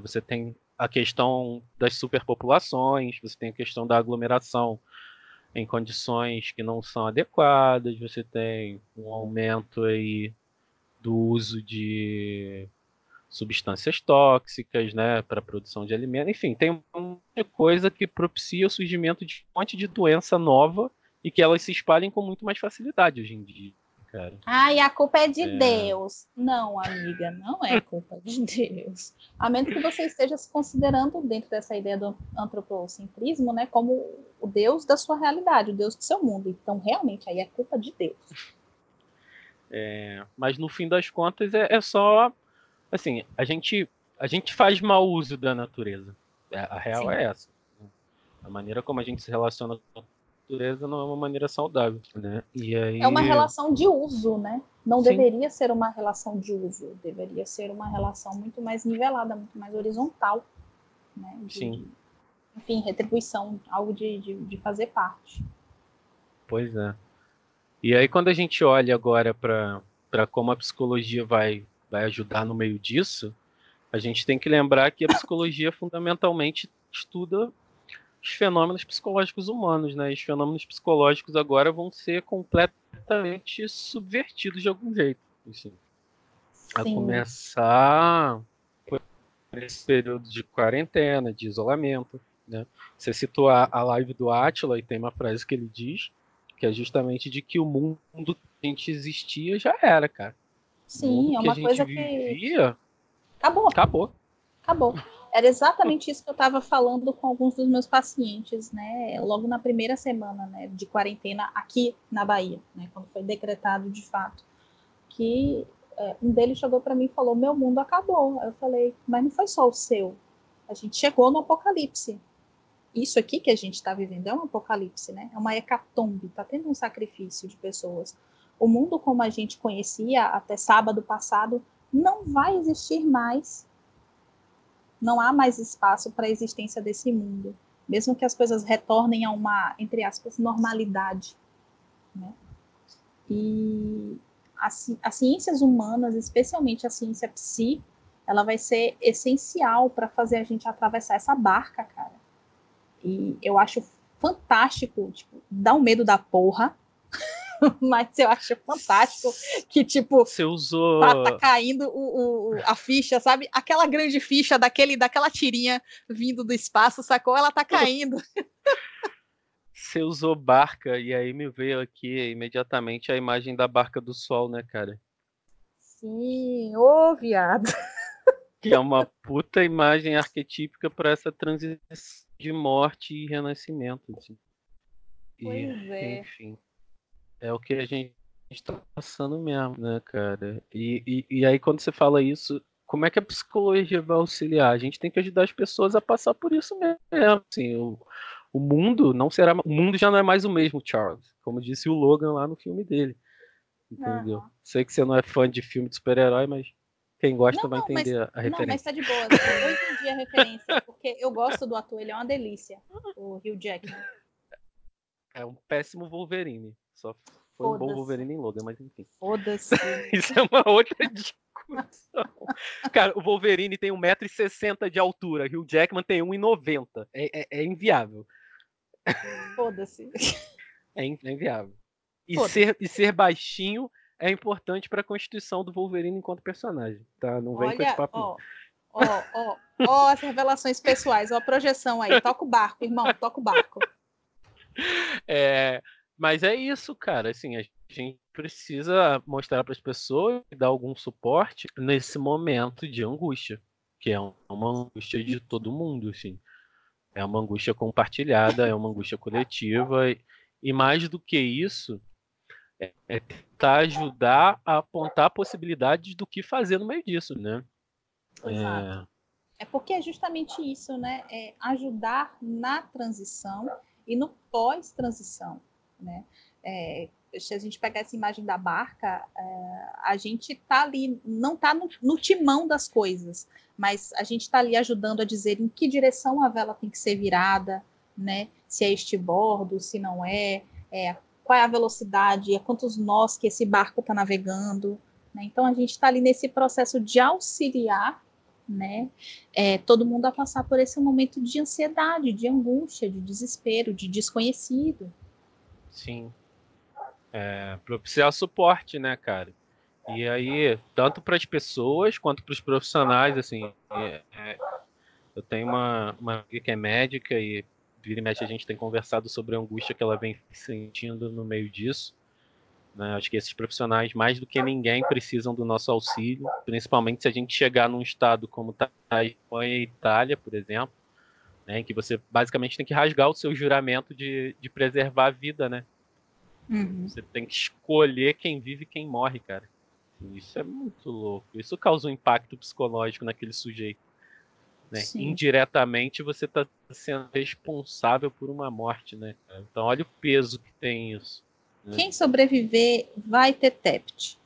S1: você tem a questão das superpopulações, você tem a questão da aglomeração em condições que não são adequadas, você tem um aumento aí do uso de substâncias tóxicas, né, para produção de alimentos, enfim, tem muita coisa que propicia o surgimento de um monte de doença nova e que elas se espalhem com muito mais facilidade hoje em dia cara.
S2: Ai, a culpa é de é... Deus. Não, amiga, não é culpa de <laughs> Deus. A menos que você esteja se considerando dentro dessa ideia do antropocentrismo, né, como o Deus da sua realidade, o Deus do seu mundo. Então, realmente, aí é culpa de Deus.
S1: É, mas no fim das contas é, é, só assim, a gente a gente faz mau uso da natureza. É, a real Sim. é essa. A maneira como a gente se relaciona com natureza não é uma maneira saudável, né? E aí...
S2: É uma relação de uso, né? Não Sim. deveria ser uma relação de uso, deveria ser uma relação muito mais nivelada, muito mais horizontal, né? De,
S1: Sim.
S2: Enfim, retribuição, algo de, de, de fazer parte.
S1: Pois é. E aí quando a gente olha agora para como a psicologia vai, vai ajudar no meio disso, a gente tem que lembrar que a psicologia fundamentalmente estuda os fenômenos psicológicos humanos, né? Os fenômenos psicológicos agora vão ser completamente subvertidos de algum jeito. Assim. A começar por esse período de quarentena, de isolamento. Né? Você citou a, a live do Atila e tem uma frase que ele diz que é justamente de que o mundo que a gente existia já era, cara.
S2: Sim, é uma
S1: que
S2: coisa
S1: vivia,
S2: que. Acabou.
S1: Acabou.
S2: Acabou. Era exatamente isso que eu estava falando com alguns dos meus pacientes, né? Logo na primeira semana né, de quarentena aqui na Bahia, né? Quando foi decretado de fato. Que é, um deles chegou para mim e falou: Meu mundo acabou. Eu falei: Mas não foi só o seu. A gente chegou no apocalipse. Isso aqui que a gente está vivendo é um apocalipse, né? É uma hecatombe. Está tendo um sacrifício de pessoas. O mundo como a gente conhecia até sábado passado não vai existir mais não há mais espaço para a existência desse mundo. mesmo que as coisas retornem a uma, entre aspas, normalidade. Né? E as, as ciências humanas, especialmente a ciência psi, ela vai ser essencial para fazer a gente atravessar essa barca, cara. E eu acho fantástico, tipo, dá um medo da porra, <laughs> <laughs> mas eu acho fantástico que, tipo,
S1: Você usou...
S2: tá, tá caindo o, o, a ficha, sabe? Aquela grande ficha daquele, daquela tirinha vindo do espaço, sacou? Ela tá caindo. <laughs>
S1: Você usou barca e aí me veio aqui imediatamente a imagem da barca do sol, né, cara?
S2: Sim, ô viado. <laughs>
S1: Que é uma puta imagem arquetípica para essa transição de morte e renascimento. Assim. E,
S2: Pois é.
S1: Enfim, é o que a gente está passando mesmo, né, cara? E, e, e aí quando você fala isso, como é que a psicologia vai auxiliar? A gente tem que ajudar as pessoas a passar por isso mesmo. Assim, o, o mundo não será, o mundo já não é mais o mesmo, Charles, como disse o Logan lá no filme dele. Entendeu?
S2: Aham.
S1: Sei que você não é fã de filme de super-herói, mas quem gosta
S2: Não,
S1: vai
S2: não, mas-
S1: entender a
S2: Não,
S1: referência.
S2: mas tá de boa. Eu entendi a referência, porque eu gosto do ator, ele é uma delícia, o Hugh Jackman.
S1: É um péssimo Wolverine. Só foi um bom. Wolverine em Logan, mas enfim.
S2: Foda-se. <laughs>
S1: Isso é uma outra discussão. Cara, o Wolverine tem 1,60m de altura, Hugh Jackman tem 1,90m. É, é, é inviável.
S2: Foda-se.
S1: É, in- é inviável. E ser, e ser baixinho é importante pra constituição do Wolverine enquanto personagem. Tá? Não vem com esse
S2: Olha,
S1: papo.
S2: ó, ó, ó, ó as revelações pessoais, ó a projeção aí. Toca o barco, irmão, toca o barco. <laughs>
S1: É, mas é isso, cara. Assim, a gente precisa mostrar para as pessoas e dar algum suporte nesse momento de angústia, que é um- uma angústia de todo mundo, assim. É uma angústia compartilhada, é uma angústia coletiva e, e mais do que isso, é, é tentar ajudar a apontar possibilidades do que fazer no meio disso, né?
S2: Exato. É porque é justamente isso, né? É ajudar na transição e no pós-transição, né? É, se a gente pegar essa imagem da barca, é, a gente tá ali, não tá no, no timão das coisas, mas a gente tá ali ajudando a dizer em que direção a vela tem que ser virada, né? Se é este bordo, se não é, é qual é a velocidade, é quantos nós que esse barco está navegando, né? Então a gente está ali nesse processo de auxiliar né, é, todo mundo a passar por esse momento de ansiedade, de angústia, de desespero, de desconhecido.
S1: Sim. É, propiciar suporte, né, cara? E aí, tanto para as pessoas quanto para os profissionais, assim, é, é, eu tenho uma, uma amiga que é médica e vira e mexe a gente tem conversado sobre a angústia que ela vem sentindo no meio disso. Né? Acho que esses profissionais, mais do que ninguém, precisam do nosso auxílio, principalmente se a gente chegar num estado como Espanha e Itália, por exemplo, né, em que você basicamente tem que rasgar o seu juramento de, de preservar a vida, né?
S2: Uhum.
S1: Você tem que escolher quem vive e quem morre, cara. Isso é muito louco. Isso causa um impacto psicológico naquele sujeito. Né? Indiretamente você está sendo responsável por uma morte, né? Então olha o peso que tem isso. né?
S2: Quem sobreviver vai ter TEPT.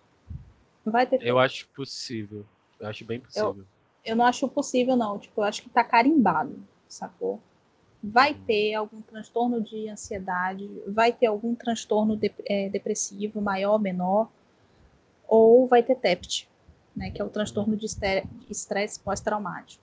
S2: Vai ter
S1: Eu acho possível. Eu acho bem possível.
S2: Eu não acho possível, não. Tipo, eu acho que tá carimbado, sacou? Vai
S1: Uhum.
S2: ter algum transtorno de ansiedade, vai ter algum transtorno de- é, depressivo, maior ou menor, ou vai ter TEPT, né, que é o transtorno de estre- de estresse pós-traumático.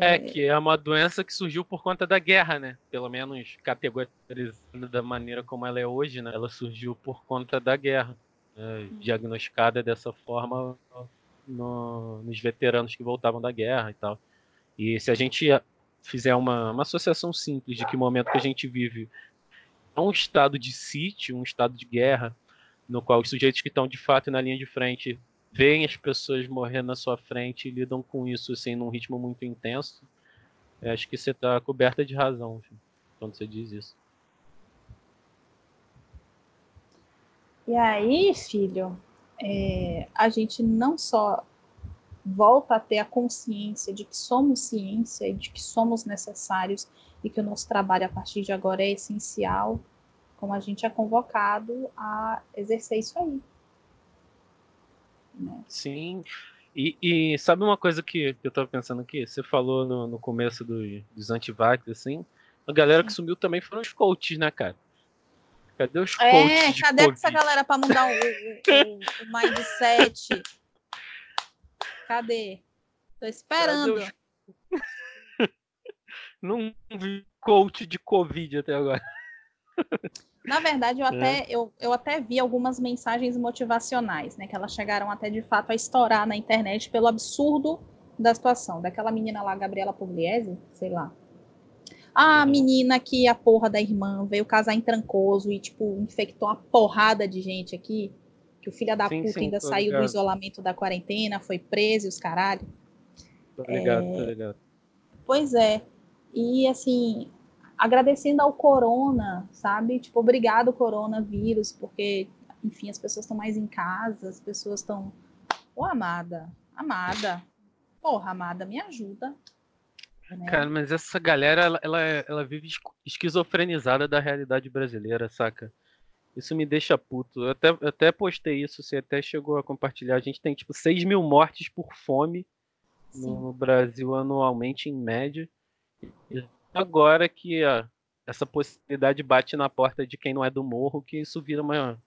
S1: É, que é uma doença que surgiu por conta da guerra, né? Pelo menos categorizando da maneira como ela é hoje, né? Ela surgiu por conta da guerra. né? Diagnosticada dessa forma no- nos veteranos que voltavam da guerra e tal. E se a gente fizer uma, uma associação simples de que momento que a gente vive é um estado de sítio, um estado de guerra, no qual os sujeitos que estão de fato na linha de frente veem as pessoas morrendo na sua frente e lidam com isso assim num ritmo muito intenso. Acho que você está coberta de razão assim, quando você diz isso.
S2: E aí, filho, é, a gente não só volta a ter a consciência de que somos ciência e de que somos necessários e que o nosso trabalho a partir de agora é essencial, como a gente é convocado a exercer isso aí. Né?
S1: Sim. E, e, sabe uma coisa que, que eu tava pensando aqui? Você falou no, no começo do, dos antivax, assim. A galera que sumiu também foram os coaches, né, cara? Cadê os é, coaches? É,
S2: cadê essa galera pra mudar o, o, o, o mindset? <laughs> Cadê? Tô esperando. Os... <laughs>
S1: Não vi coach de Covid até agora. <laughs>
S2: Na verdade, eu é. até, eu, eu até vi algumas mensagens motivacionais, né? Que elas chegaram até de fato a estourar na internet pelo absurdo da situação. Daquela menina lá, Gabriela Pugliese, sei lá. A uhum. menina que a porra da irmã veio casar em Trancoso e, tipo, infectou uma porrada de gente aqui. Que o filho da sim, puta sim, ainda saiu ligado. do isolamento da quarentena, foi preso e os caralho.
S1: Tô ligado, é... tô ligado.
S2: Pois é. E, assim, agradecendo ao corona, sabe? Tipo, obrigado coronavírus, porque, enfim, as pessoas estão mais em casa, as pessoas estão. Ô, amada, amada, porra, amada, me ajuda.
S1: Né? Cara, mas essa galera, ela, ela, ela vive esquizofrenizada da realidade brasileira, saca? Isso me deixa puto. Eu até, eu até postei isso, você até chegou a compartilhar. A gente tem, tipo, 6 mil mortes por fome Sim. no Brasil anualmente, em média. E agora que a, essa possibilidade bate na porta de quem não é do morro, que isso vira uma,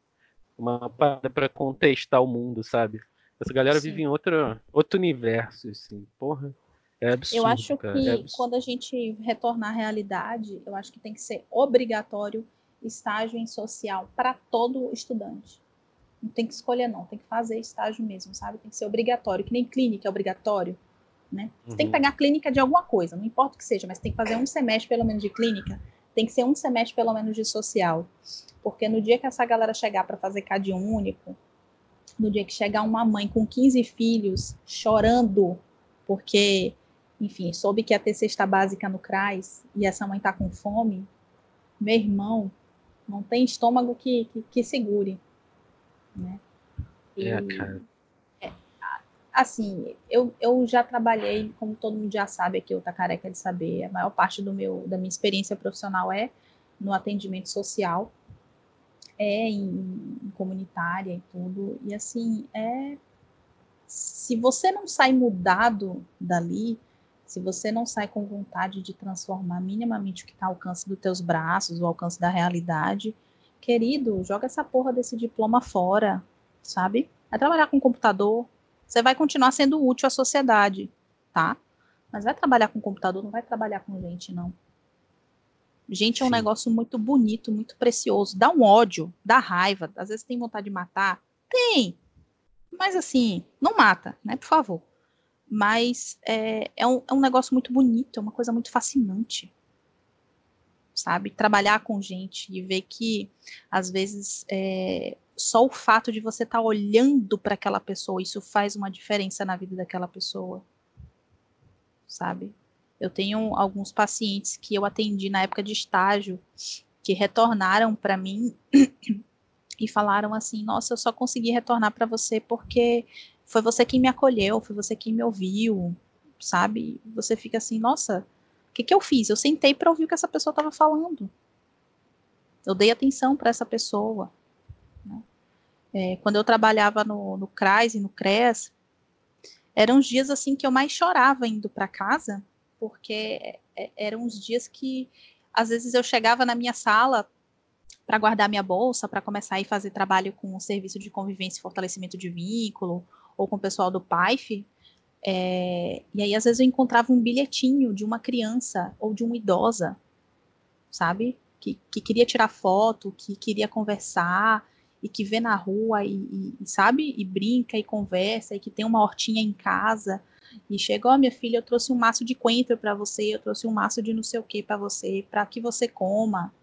S1: uma parada para contestar o mundo, sabe? Essa galera Sim. vive em outro, outro universo, assim, porra. É absurdo,
S2: eu acho
S1: cara,
S2: que
S1: é
S2: quando a gente retornar à realidade, eu acho que tem que ser obrigatório estágio em social para todo estudante. Não tem que escolher, não. Tem que fazer estágio mesmo, sabe? Tem que ser obrigatório, que nem clínica é obrigatório. Né? Você uhum. tem que uhum. pegar clínica de alguma coisa, não importa o que seja, mas tem que fazer um semestre pelo menos de clínica, tem que ser um semestre pelo menos de social. Porque no dia que essa galera chegar para fazer CAD único, no dia que chegar uma mãe com 15 filhos chorando porque, enfim, soube que ia ter cesta básica no CRAS e essa mãe tá com fome, meu irmão, não tem estômago que, que, que segure. Né?
S1: É, e, é, cara
S2: assim, eu, eu já trabalhei, como todo mundo já sabe aqui, eu tá careca de saber, a maior parte do meu, da minha experiência profissional é no atendimento social, é em, em comunitária e tudo, e assim, é se você não sai mudado dali, se você não sai com vontade de transformar minimamente o que está ao alcance dos teus braços, o alcance da realidade, querido, joga essa porra desse diploma fora, sabe? Vai trabalhar com computador, você vai continuar sendo útil à sociedade, tá? Mas vai trabalhar com computador, não vai trabalhar com gente, não. Gente é um Sim. negócio muito bonito, muito precioso. Dá um ódio, dá raiva. Às vezes tem vontade de matar. Tem. Mas assim, não mata, né? Por favor. Mas é, é, um, é um negócio muito bonito, é uma coisa muito fascinante. Sabe? Trabalhar com gente e ver que, às vezes, é, só o fato de você estar tá olhando para aquela pessoa, isso faz uma diferença na vida daquela pessoa. Sabe? Eu tenho alguns pacientes que eu atendi na época de estágio que retornaram para mim <clears throat> e falaram assim: "Nossa, eu só consegui retornar para você porque foi você quem me acolheu, foi você quem me ouviu", sabe? Você fica assim: "Nossa, o que que eu fiz? Eu sentei para ouvir o que essa pessoa estava falando. Eu dei atenção para essa pessoa. Né? É, quando eu trabalhava no, no CRAS e no CREAS, eram os dias assim que eu mais chorava indo para casa, porque é, eram os dias que às vezes eu chegava na minha sala para guardar minha bolsa, para começar a fazer trabalho com o serviço de convivência e fortalecimento de vínculo, ou com o pessoal do PAIF, é, e aí às vezes eu encontrava um bilhetinho de uma criança ou de uma idosa, sabe? Que, que queria tirar foto, que queria conversar, e que vê na rua e, e, sabe, e brinca e conversa e que tem uma hortinha em casa e chega, ó, oh, minha filha, eu trouxe um maço de coentro para você, eu trouxe um maço de não sei o que para você, para que você coma,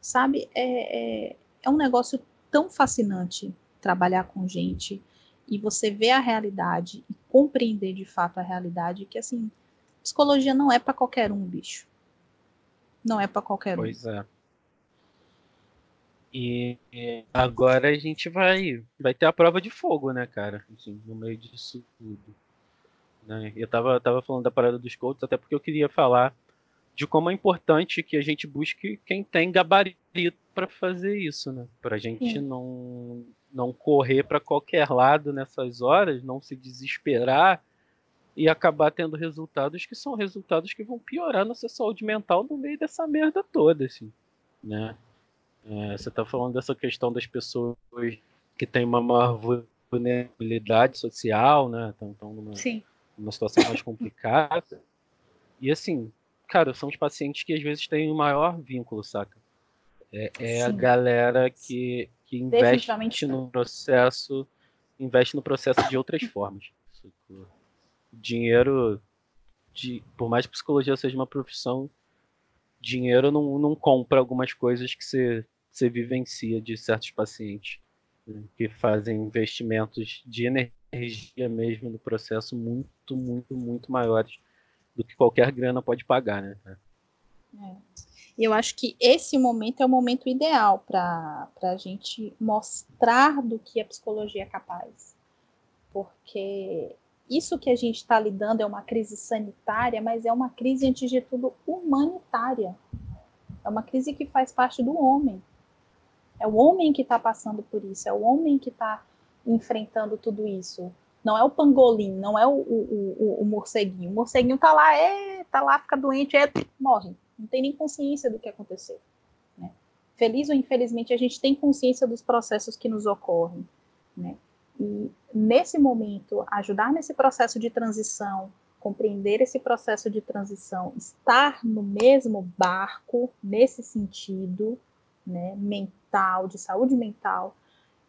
S2: sabe? É, é, é um negócio tão fascinante trabalhar com gente e você ver a realidade e compreender de fato a realidade que assim, psicologia não é para qualquer um, bicho. Não é para qualquer
S1: pois
S2: um.
S1: Pois é. E agora a gente vai vai ter a prova de fogo, né, cara? Assim, no meio disso tudo. Né? Eu tava, tava falando da parada dos coaches, até porque eu queria falar de como é importante que a gente busque quem tem gabarito para fazer isso, né? Pra gente Sim. não não correr para qualquer lado nessas horas, não se desesperar e acabar tendo resultados que são resultados que vão piorar nossa saúde mental no meio dessa merda toda, assim, né? É, você está falando dessa questão das pessoas que têm uma maior vulnerabilidade social, né? Estão numa, numa situação mais complicada. E assim, cara, são os pacientes que às vezes têm o maior vínculo, saca? É, é a galera que, que investe no processo, investe no processo de outras formas. Dinheiro, de, por mais que psicologia seja uma profissão, dinheiro não, não compra algumas coisas que você, você vivencia de certos pacientes né, que fazem investimentos de energia mesmo no processo muito, muito, muito maiores do que qualquer grana pode pagar, né?
S2: É. E eu acho que esse momento é o momento ideal para a gente mostrar do que a psicologia é capaz. Porque isso que a gente está lidando é uma crise sanitária, mas é uma crise, antes de tudo, humanitária. É uma crise que faz parte do homem. É o homem que está passando por isso, é o homem que está enfrentando tudo isso. Não é o pangolim, não é o, o, o, o morceguinho. O morceguinho está lá, é, tá lá, fica doente, é, morre não tem nem consciência do que aconteceu. Né? Feliz ou infelizmente, a gente tem consciência dos processos que nos ocorrem. Né? E nesse momento, ajudar nesse processo de transição, compreender esse processo de transição, estar no mesmo barco, nesse sentido, né, mental, de saúde mental,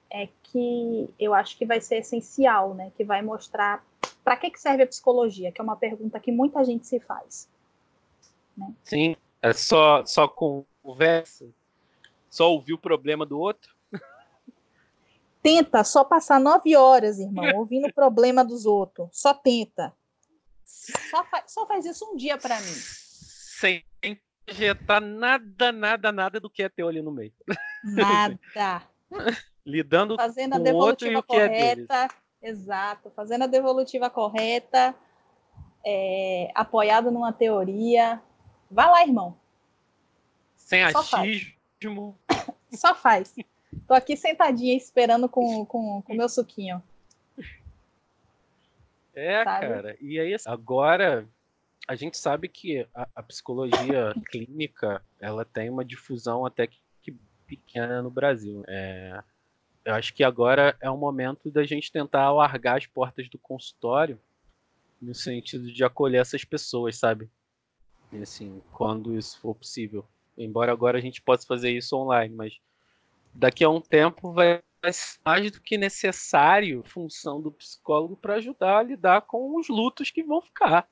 S2: é que eu acho que vai ser essencial, né, que vai mostrar para que, que serve a psicologia, que é uma pergunta que muita gente se faz.
S1: Né? Sim, é só, só conversa, só ouvir o problema do outro. <laughs>
S2: Tenta só passar nove horas, irmão, <laughs> ouvindo o problema dos outros. Só tenta. Só, fa só faz isso um dia para mim.
S1: Sem injetar nada, nada, nada do que é teu ali no meio.
S2: Nada. <laughs>
S1: Lidando
S2: fazendo
S1: com
S2: a devolutiva
S1: o outro
S2: correta. É exato. Fazendo a devolutiva correta. É, apoiado numa teoria, Vai lá, irmão.
S1: Sem Só achismo.
S2: Faz. <coughs> Só faz. Tô aqui sentadinha esperando com o com, com meu suquinho.
S1: É, sabe? cara. E aí, assim, agora a gente sabe que a, a, psicologia clínica ela tem uma difusão até que, que pequena no Brasil. É, eu acho que agora é o momento da gente tentar alargar as portas do consultório no sentido de acolher essas pessoas, sabe? Assim, quando isso for possível. Embora agora a gente possa fazer isso online, mas daqui a um tempo vai ser mais do que necessário função do psicólogo para ajudar a lidar com os lutos que vão ficar,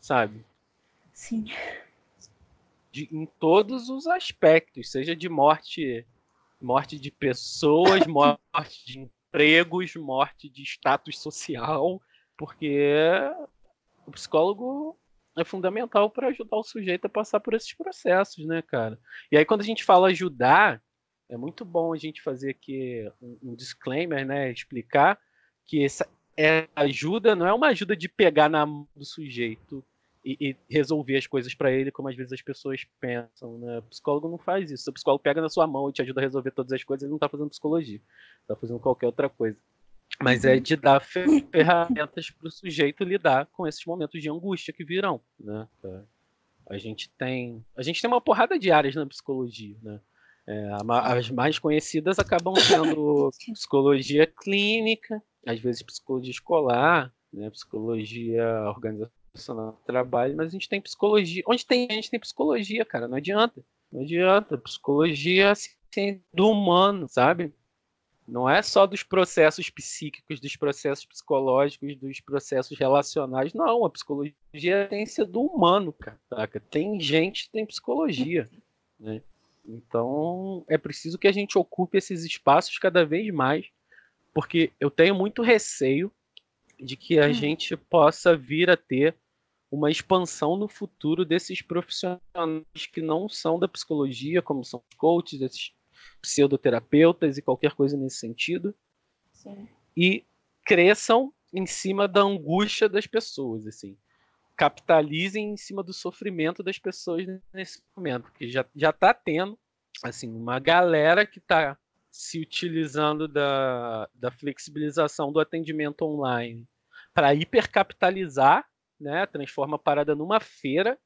S1: sabe?
S2: Sim.
S1: De, em todos os aspectos, seja de morte, morte de pessoas, <laughs> morte de empregos, morte de status social, porque o psicólogo é fundamental para ajudar o sujeito a passar por esses processos, né, cara? E aí, quando a gente fala ajudar, é muito bom a gente fazer aqui um, disclaimer, né? Explicar que essa é, ajuda não é uma ajuda de pegar na mão do sujeito e, e resolver as coisas para ele, como às vezes as pessoas pensam, né? O psicólogo não faz isso. O psicólogo pega na sua mão e te ajuda a resolver todas as coisas, ele não está fazendo psicologia, está fazendo qualquer outra coisa. Mas é de dar ferramentas para o sujeito lidar com esses momentos de angústia que virão, né? A gente tem, a gente tem uma porrada de áreas na psicologia, né? É, as mais conhecidas acabam sendo <laughs> psicologia clínica, às vezes psicologia escolar, né? Psicologia organizacional do trabalho, mas a gente tem psicologia, onde tem a gente tem psicologia, cara, não adianta, não adianta, psicologia assim, do humano, sabe? Não é só dos processos psíquicos, dos processos psicológicos, dos processos relacionais. Não, a psicologia é a ciência do humano, cara. Tem gente, tem psicologia. <laughs> Né? Então é preciso que a gente ocupe esses espaços cada vez mais, porque eu tenho muito receio de que a hum. gente possa vir a ter uma expansão no futuro desses profissionais que não são da psicologia, como são os coaches, esses pseudoterapeutas e qualquer coisa nesse sentido.
S2: Sim.
S1: E cresçam em cima da angústia das pessoas, assim. Capitalizem em cima do sofrimento das pessoas nesse momento, que já já tá tendo assim uma galera que está se utilizando da, da flexibilização do atendimento online para hipercapitalizar, né? Transforma a parada numa feira,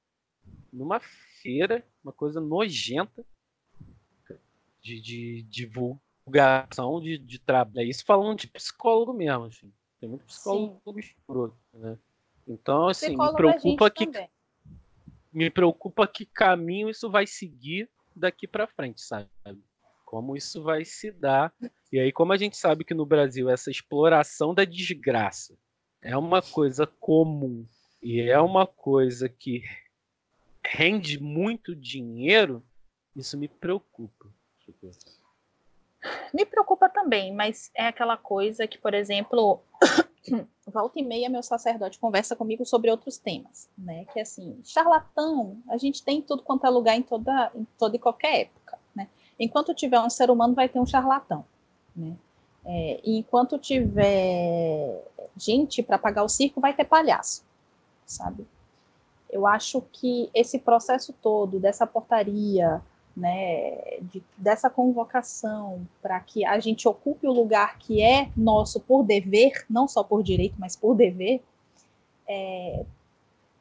S1: numa feira, uma coisa nojenta de, de, divulgação de, de trabalho. É isso falando de psicólogo mesmo, assim. Tem muito psicólogo escroto, né? Então, assim, me preocupa que também. me preocupa que caminho isso vai seguir daqui para frente, sabe? Como isso vai se dar. E aí, como a gente sabe que no Brasil essa exploração da desgraça é uma coisa comum e é uma coisa que rende muito dinheiro, isso me preocupa.
S2: Me preocupa também, mas é aquela coisa que, por exemplo, <coughs> volta e meia meu sacerdote conversa comigo sobre outros temas, né? Que é assim, charlatão, a gente tem tudo quanto é lugar em toda, em toda e qualquer época, né? Enquanto tiver um ser humano, vai ter um charlatão, né? É, e enquanto tiver gente para pagar o circo, vai ter palhaço, sabe? Eu acho que esse processo todo dessa portaria, né, de, dessa convocação para que a gente ocupe o lugar que é nosso por dever, não só por direito, mas por dever, é,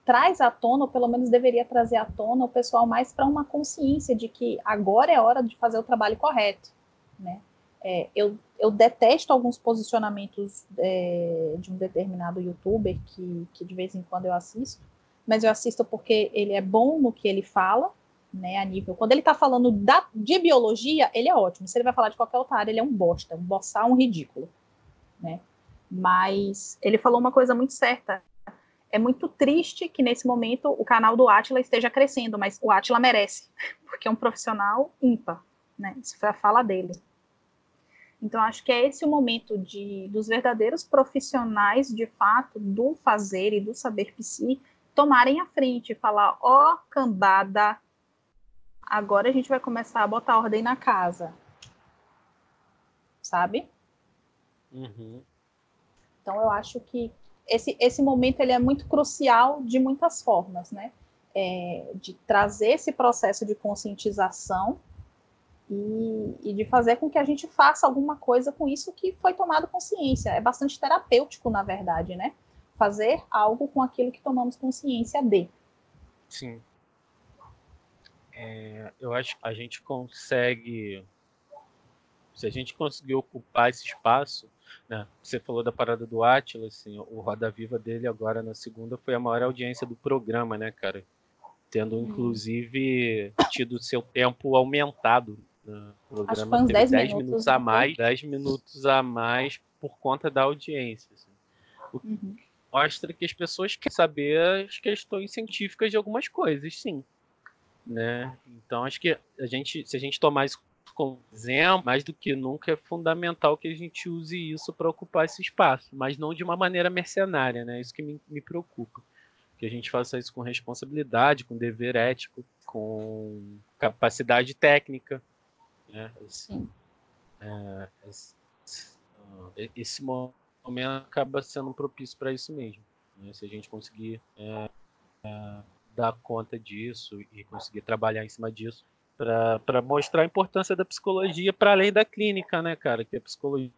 S2: traz à tona, ou pelo menos deveria trazer à tona, o pessoal mais para uma consciência de que agora é hora de fazer o trabalho correto. Né? É, eu, eu detesto alguns posicionamentos é, de um determinado youtuber que, que de vez em quando eu assisto, mas eu assisto porque ele é bom no que ele fala, né, a nível. Quando ele está falando da, de biologia, ele é ótimo. Se ele vai falar de qualquer outra área, ele é um bosta, um boçal, um ridículo, né? Mas ele falou uma coisa muito certa. É muito triste que nesse momento o canal do Atila esteja crescendo, mas o Atila merece, <laughs> porque é um profissional ímpar, né? Isso foi a fala dele. Então acho que é esse o momento de dos verdadeiros profissionais de fato do fazer e do saber si tomarem a frente falar: ó, oh, cambada, agora a gente vai começar a botar ordem na casa. Sabe?
S1: Uhum.
S2: Então eu acho que esse, esse momento ele é muito crucial de muitas formas, né? É, de trazer esse processo de conscientização e, e, de fazer com que a gente faça alguma coisa com isso que foi tomado consciência. É bastante terapêutico, na verdade, né? Fazer algo com aquilo que tomamos consciência de.
S1: Sim é, eu acho que a gente consegue. Se a gente conseguir ocupar esse espaço, né? Você falou da parada do Atlas, assim, o Roda Viva dele agora na segunda foi a maior audiência do programa, né, cara? Tendo uhum. inclusive tido seu tempo aumentado. Né? O programa teve 10 minutos, minutos a mais, 10 minutos a mais por conta da audiência. Assim. O que uhum. mostra que as pessoas querem saber as questões científicas de algumas coisas, sim né? Então acho que a gente, se a gente tomar isso como exemplo, mais do que nunca é fundamental que a gente use isso para ocupar esse espaço, mas não de uma maneira mercenária, né? Isso que me, me preocupa. Que a gente faça isso com responsabilidade, com dever ético, com capacidade técnica. Né? Esse, é, esse, esse, momento acaba sendo propício para isso mesmo. Né? Se a gente conseguir é, é, dar conta disso e conseguir trabalhar em cima disso para mostrar a importância da psicologia para além da clínica, né, cara? Que a psicologia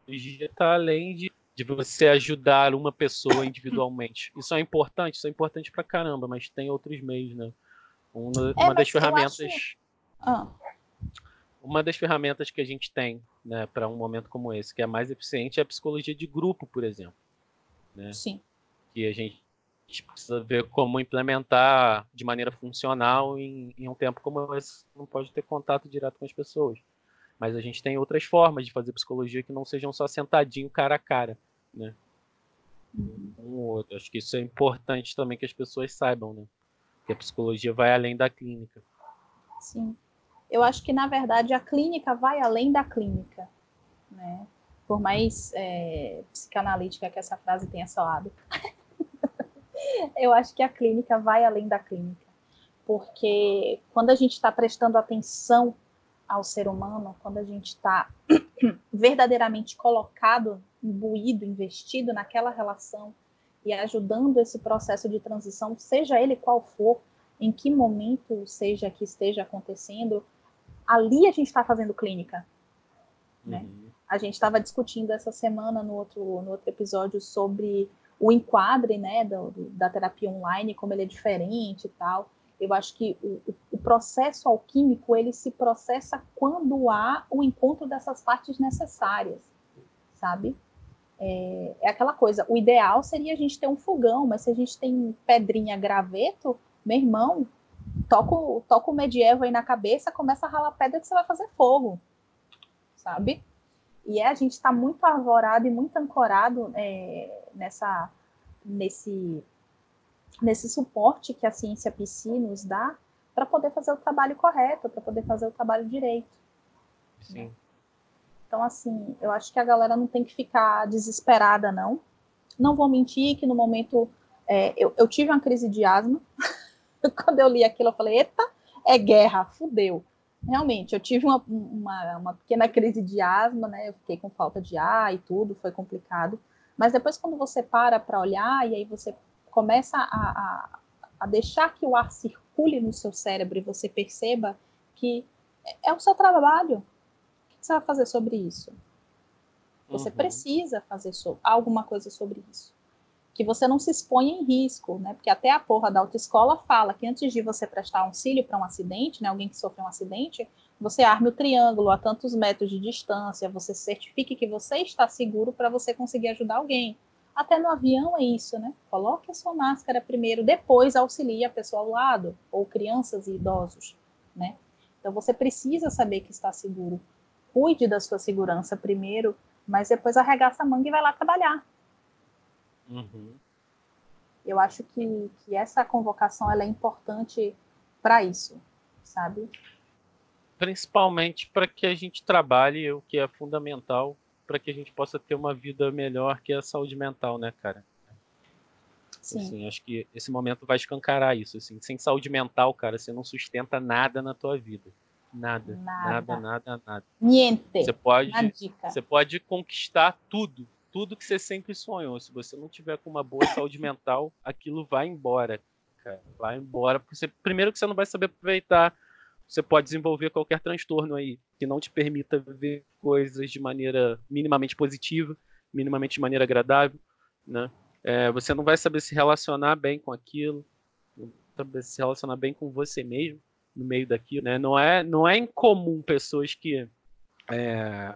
S1: está além de, de você ajudar uma pessoa individualmente. Isso é importante, isso é importante para caramba, mas tem outros meios, né? Uma, é, uma das ferramentas. Acho... Ah. Uma das ferramentas que a gente tem, né, para um momento como esse, que é mais eficiente, é a psicologia de grupo, por exemplo. Né?
S2: Sim.
S1: Que a gente a gente precisa ver como implementar de maneira funcional em, em, um tempo como esse. Não pode ter contato direto com as pessoas. Mas a gente tem outras formas de fazer psicologia que não sejam só sentadinho cara a cara, né? Um outro. Acho que isso é importante também que as pessoas saibam, né? Que a psicologia vai além da clínica.
S2: Sim. Eu acho que, na verdade, a clínica vai além da clínica, né? Por mais é, psicanalítica que essa frase tenha soado. <laughs> eu acho que a clínica vai além da clínica. Porque quando a gente está prestando atenção ao ser humano, quando a gente está <clears throat> verdadeiramente colocado, imbuído, investido naquela relação e ajudando esse processo de transição, seja ele qual for, em que momento seja que esteja acontecendo, ali a gente está fazendo clínica. né? Uhum. A gente estava discutindo essa semana no outro, no outro episódio sobre o enquadre, né, do, da terapia online, como ele é diferente e tal. Eu acho que o, o, processo alquímico ele se processa quando há o encontro dessas partes necessárias, sabe? É, é, aquela coisa. O ideal seria a gente ter um fogão, mas se a gente tem pedrinha, graveto, meu irmão, toca, toca o medieval aí na cabeça, começa a ralar pedra que você vai fazer fogo, sabe? E é, a gente está muito arvorado e muito ancorado é, nessa, nesse nesse suporte que a ciência PC nos dá para poder fazer o trabalho correto, para poder fazer o trabalho direito.
S1: Sim.
S2: Então, assim, eu acho que a galera não tem que ficar desesperada, não. Não vou mentir que no momento é, eu, eu, tive uma crise de asma. <laughs> Quando eu li aquilo, eu falei, eita, é guerra, fudeu. Realmente, eu tive uma, uma, uma pequena crise de asma, né? Eu fiquei com falta de ar e tudo, foi complicado. Mas depois, quando você para para olhar e aí você começa a, a, a deixar que o ar circule no seu cérebro e você perceba que é, o seu trabalho. O que você vai fazer sobre isso? Você uhum. precisa fazer so alguma coisa sobre isso. Que você não se exponha em risco, né? Porque até a porra da autoescola fala que antes de você prestar auxílio para um acidente, né? Alguém que sofreu um acidente, você arme o triângulo a tantos metros de distância, você certifique que você está seguro para você conseguir ajudar alguém. Até no avião é isso, né? Coloque a sua máscara primeiro, depois auxilie a pessoa ao lado, ou crianças e idosos, né? Então você precisa saber que está seguro. Cuide da sua segurança primeiro, mas depois arregaça a manga e vai lá trabalhar.
S1: Uhum.
S2: Eu acho que, que essa convocação ela é importante para isso, sabe?
S1: Principalmente para que a gente trabalhe o que é fundamental para que a gente possa ter uma vida melhor que a saúde mental, né, cara? Sim. Assim, acho que esse momento vai escancarar isso. Assim. Sem saúde mental, cara, você não sustenta nada na tua vida. Nada, nada, nada, nada. nada.
S2: Niente.
S1: Você pode, você pode conquistar tudo, tudo que você sempre sonhou. Se você não tiver com uma boa saúde <coughs> mental, aquilo vai embora, cara. Vai embora. Porque você, primeiro que você não vai saber aproveitar você pode desenvolver qualquer transtorno aí que não te permita ver coisas de maneira minimamente positiva, minimamente de maneira agradável, né? É, você não vai saber se relacionar bem com aquilo, não saber se relacionar bem com você mesmo no meio daquilo, né? Não é, não é incomum pessoas que é,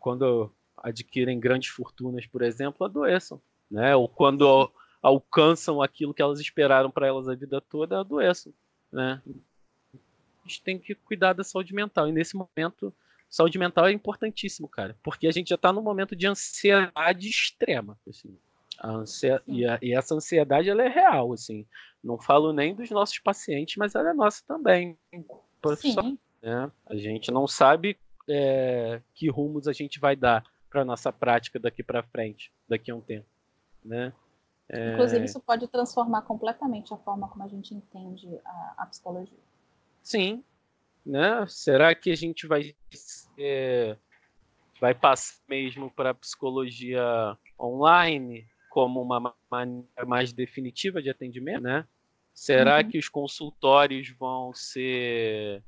S1: quando adquirem grandes fortunas, por exemplo, adoeçam, né? Ou quando alcançam aquilo que elas esperaram para elas a vida toda, adoeçam, né? Gente tem que cuidar da saúde mental. E nesse momento, saúde mental é importantíssimo, cara. Porque a gente já está num momento de ansiedade extrema. Assim. Ansia... E, a, e, essa ansiedade ela é real, assim. Não falo nem dos nossos pacientes, mas ela é nossa também. Sim. Né? A gente não sabe é, que rumos a gente vai dar para nossa prática daqui para frente, daqui a um tempo, né?
S2: É... Inclusive isso pode transformar completamente a forma como a gente entende a, a psicologia.
S1: Sim. Né? Será que a gente vai é, vai passar mesmo para a psicologia online como uma maneira mais definitiva de atendimento, né? Será uhum. que os consultórios vão ser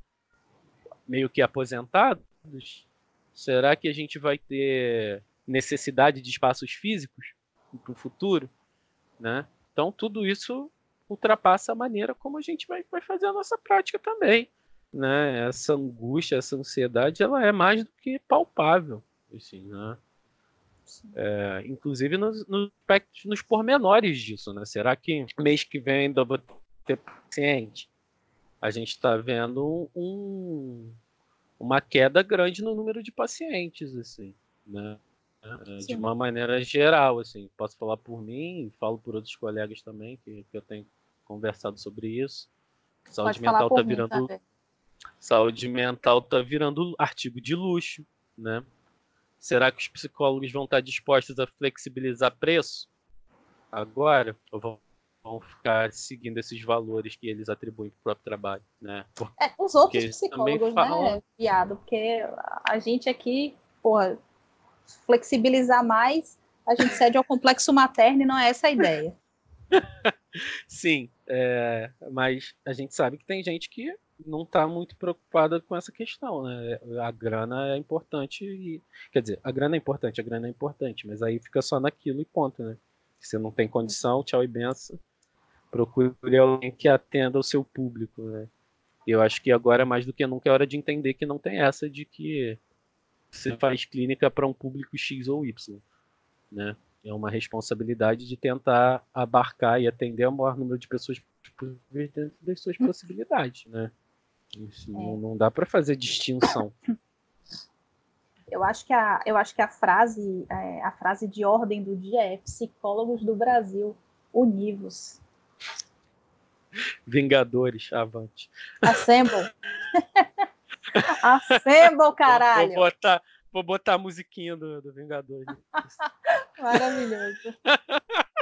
S1: meio que aposentados? Será que a gente vai ter necessidade de espaços físicos para o futuro, né? Então tudo isso ultrapassa a maneira como a gente vai, vai fazer a nossa prática também. Né? Essa angústia, essa ansiedade, ela é mais do que palpável. Assim, né? É, inclusive nos, nos aspectos, nos pormenores disso, né? Será que mês que vem ainda vou ter paciente? A gente está vendo um, uma queda grande no número de pacientes, assim, né? É, de uma maneira geral, assim, posso falar por mim, falo por outros colegas também que, que eu tenho conversado sobre isso. Saúde Pode mental tá virando. Saúde mental tá virando artigo de luxo, né? Será que os psicólogos vão estar dispostos a flexibilizar preço agora? Ou vão, vão ficar seguindo esses valores que eles atribuem para o próprio trabalho, né?
S2: É, os outros psicólogos, falam... né, viado? Porque a gente aqui, porra, flexibilizar mais, a gente cede ao complexo materno e não é essa a ideia. <laughs>
S1: Sim, é, mas a gente sabe que tem gente que não está muito preocupada com essa questão, né? A grana é importante e quer dizer, a grana é importante, a grana é importante, mas aí fica só naquilo e ponto, né? Se não tem condição, tchau e benção. Procure alguém que atenda o seu público, né? Eu acho que agora mais do que nunca é hora de entender que não tem essa de que você faz clínica para um público X ou Y, né? É uma responsabilidade de tentar abarcar e atender o maior número de pessoas dentro das suas possibilidades, né? É. não, não dá para fazer distinção. <coughs>
S2: Eu acho que a, eu acho que a frase, é, a frase de ordem do dia é psicólogos do Brasil, univos.
S1: Vingadores, avante.
S2: Assemble. <laughs> Assemble, caralho.
S1: Vou botar, vou botar a musiquinha do, do Vingadores. <laughs>
S2: Maravilhoso. <laughs>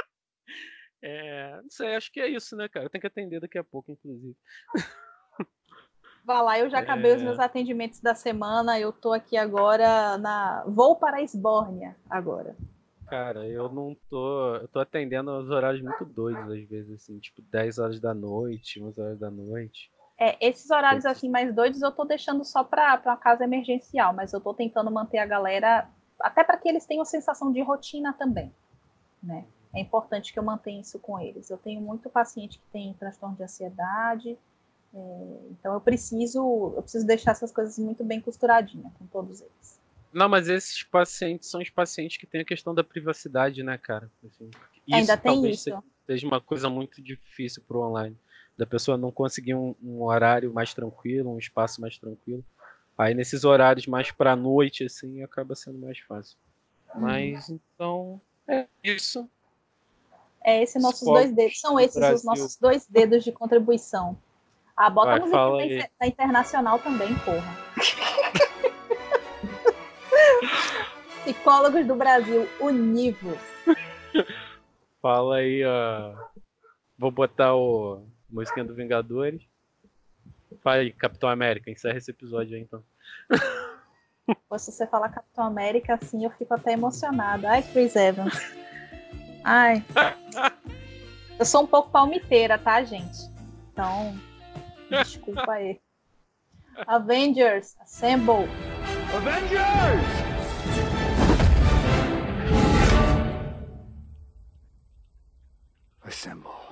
S1: É, não sei, acho que é isso, né, cara? Tem que atender daqui a pouco, inclusive.
S2: Vá lá, eu já acabei é... os meus atendimentos da semana. Eu tô aqui agora na. Vou para a Esbórnia agora.
S1: Cara, eu não tô. Eu tô atendendo aos horários muito doidos, às vezes, assim, tipo 10 horas da noite, 11 horas da noite.
S2: É, esses horários assim mais doidos eu tô deixando só para uma casa emergencial, mas eu tô tentando manter a galera, até para que eles tenham sensação de rotina também, né? É importante que eu mantenha isso com eles. Eu tenho muito paciente que tem transtorno de ansiedade, é, então eu preciso, eu preciso deixar essas coisas muito bem costuradinhas com todos eles.
S1: Não, mas esses pacientes são os pacientes que têm a questão da privacidade, né, cara? Assim,
S2: Ainda tem isso.
S1: Seja uma coisa muito difícil para o online, da pessoa não conseguir um, um, horário mais tranquilo, um espaço mais tranquilo. Aí nesses horários mais para noite, assim, acaba sendo mais fácil. Hum. Mas então é isso.
S2: É esse nossos dois dedos, são esses Brasil. os nossos dois dedos de contribuição. Ah, bota Vai, a música da, internacional também, porra. <laughs> Psicólogos do Brasil, univos.
S1: Fala aí, ó. Vou botar o música do Vingadores. Fala aí, Capitão América, encerra esse episódio aí então.
S2: Se você falar Capitão América assim, eu fico até emocionada. Ai, Chris Evans. Ai. Eu sou um pouco palmiteira, tá, gente? Então, desculpa aí. Avengers, assemble! Avengers! Assemble.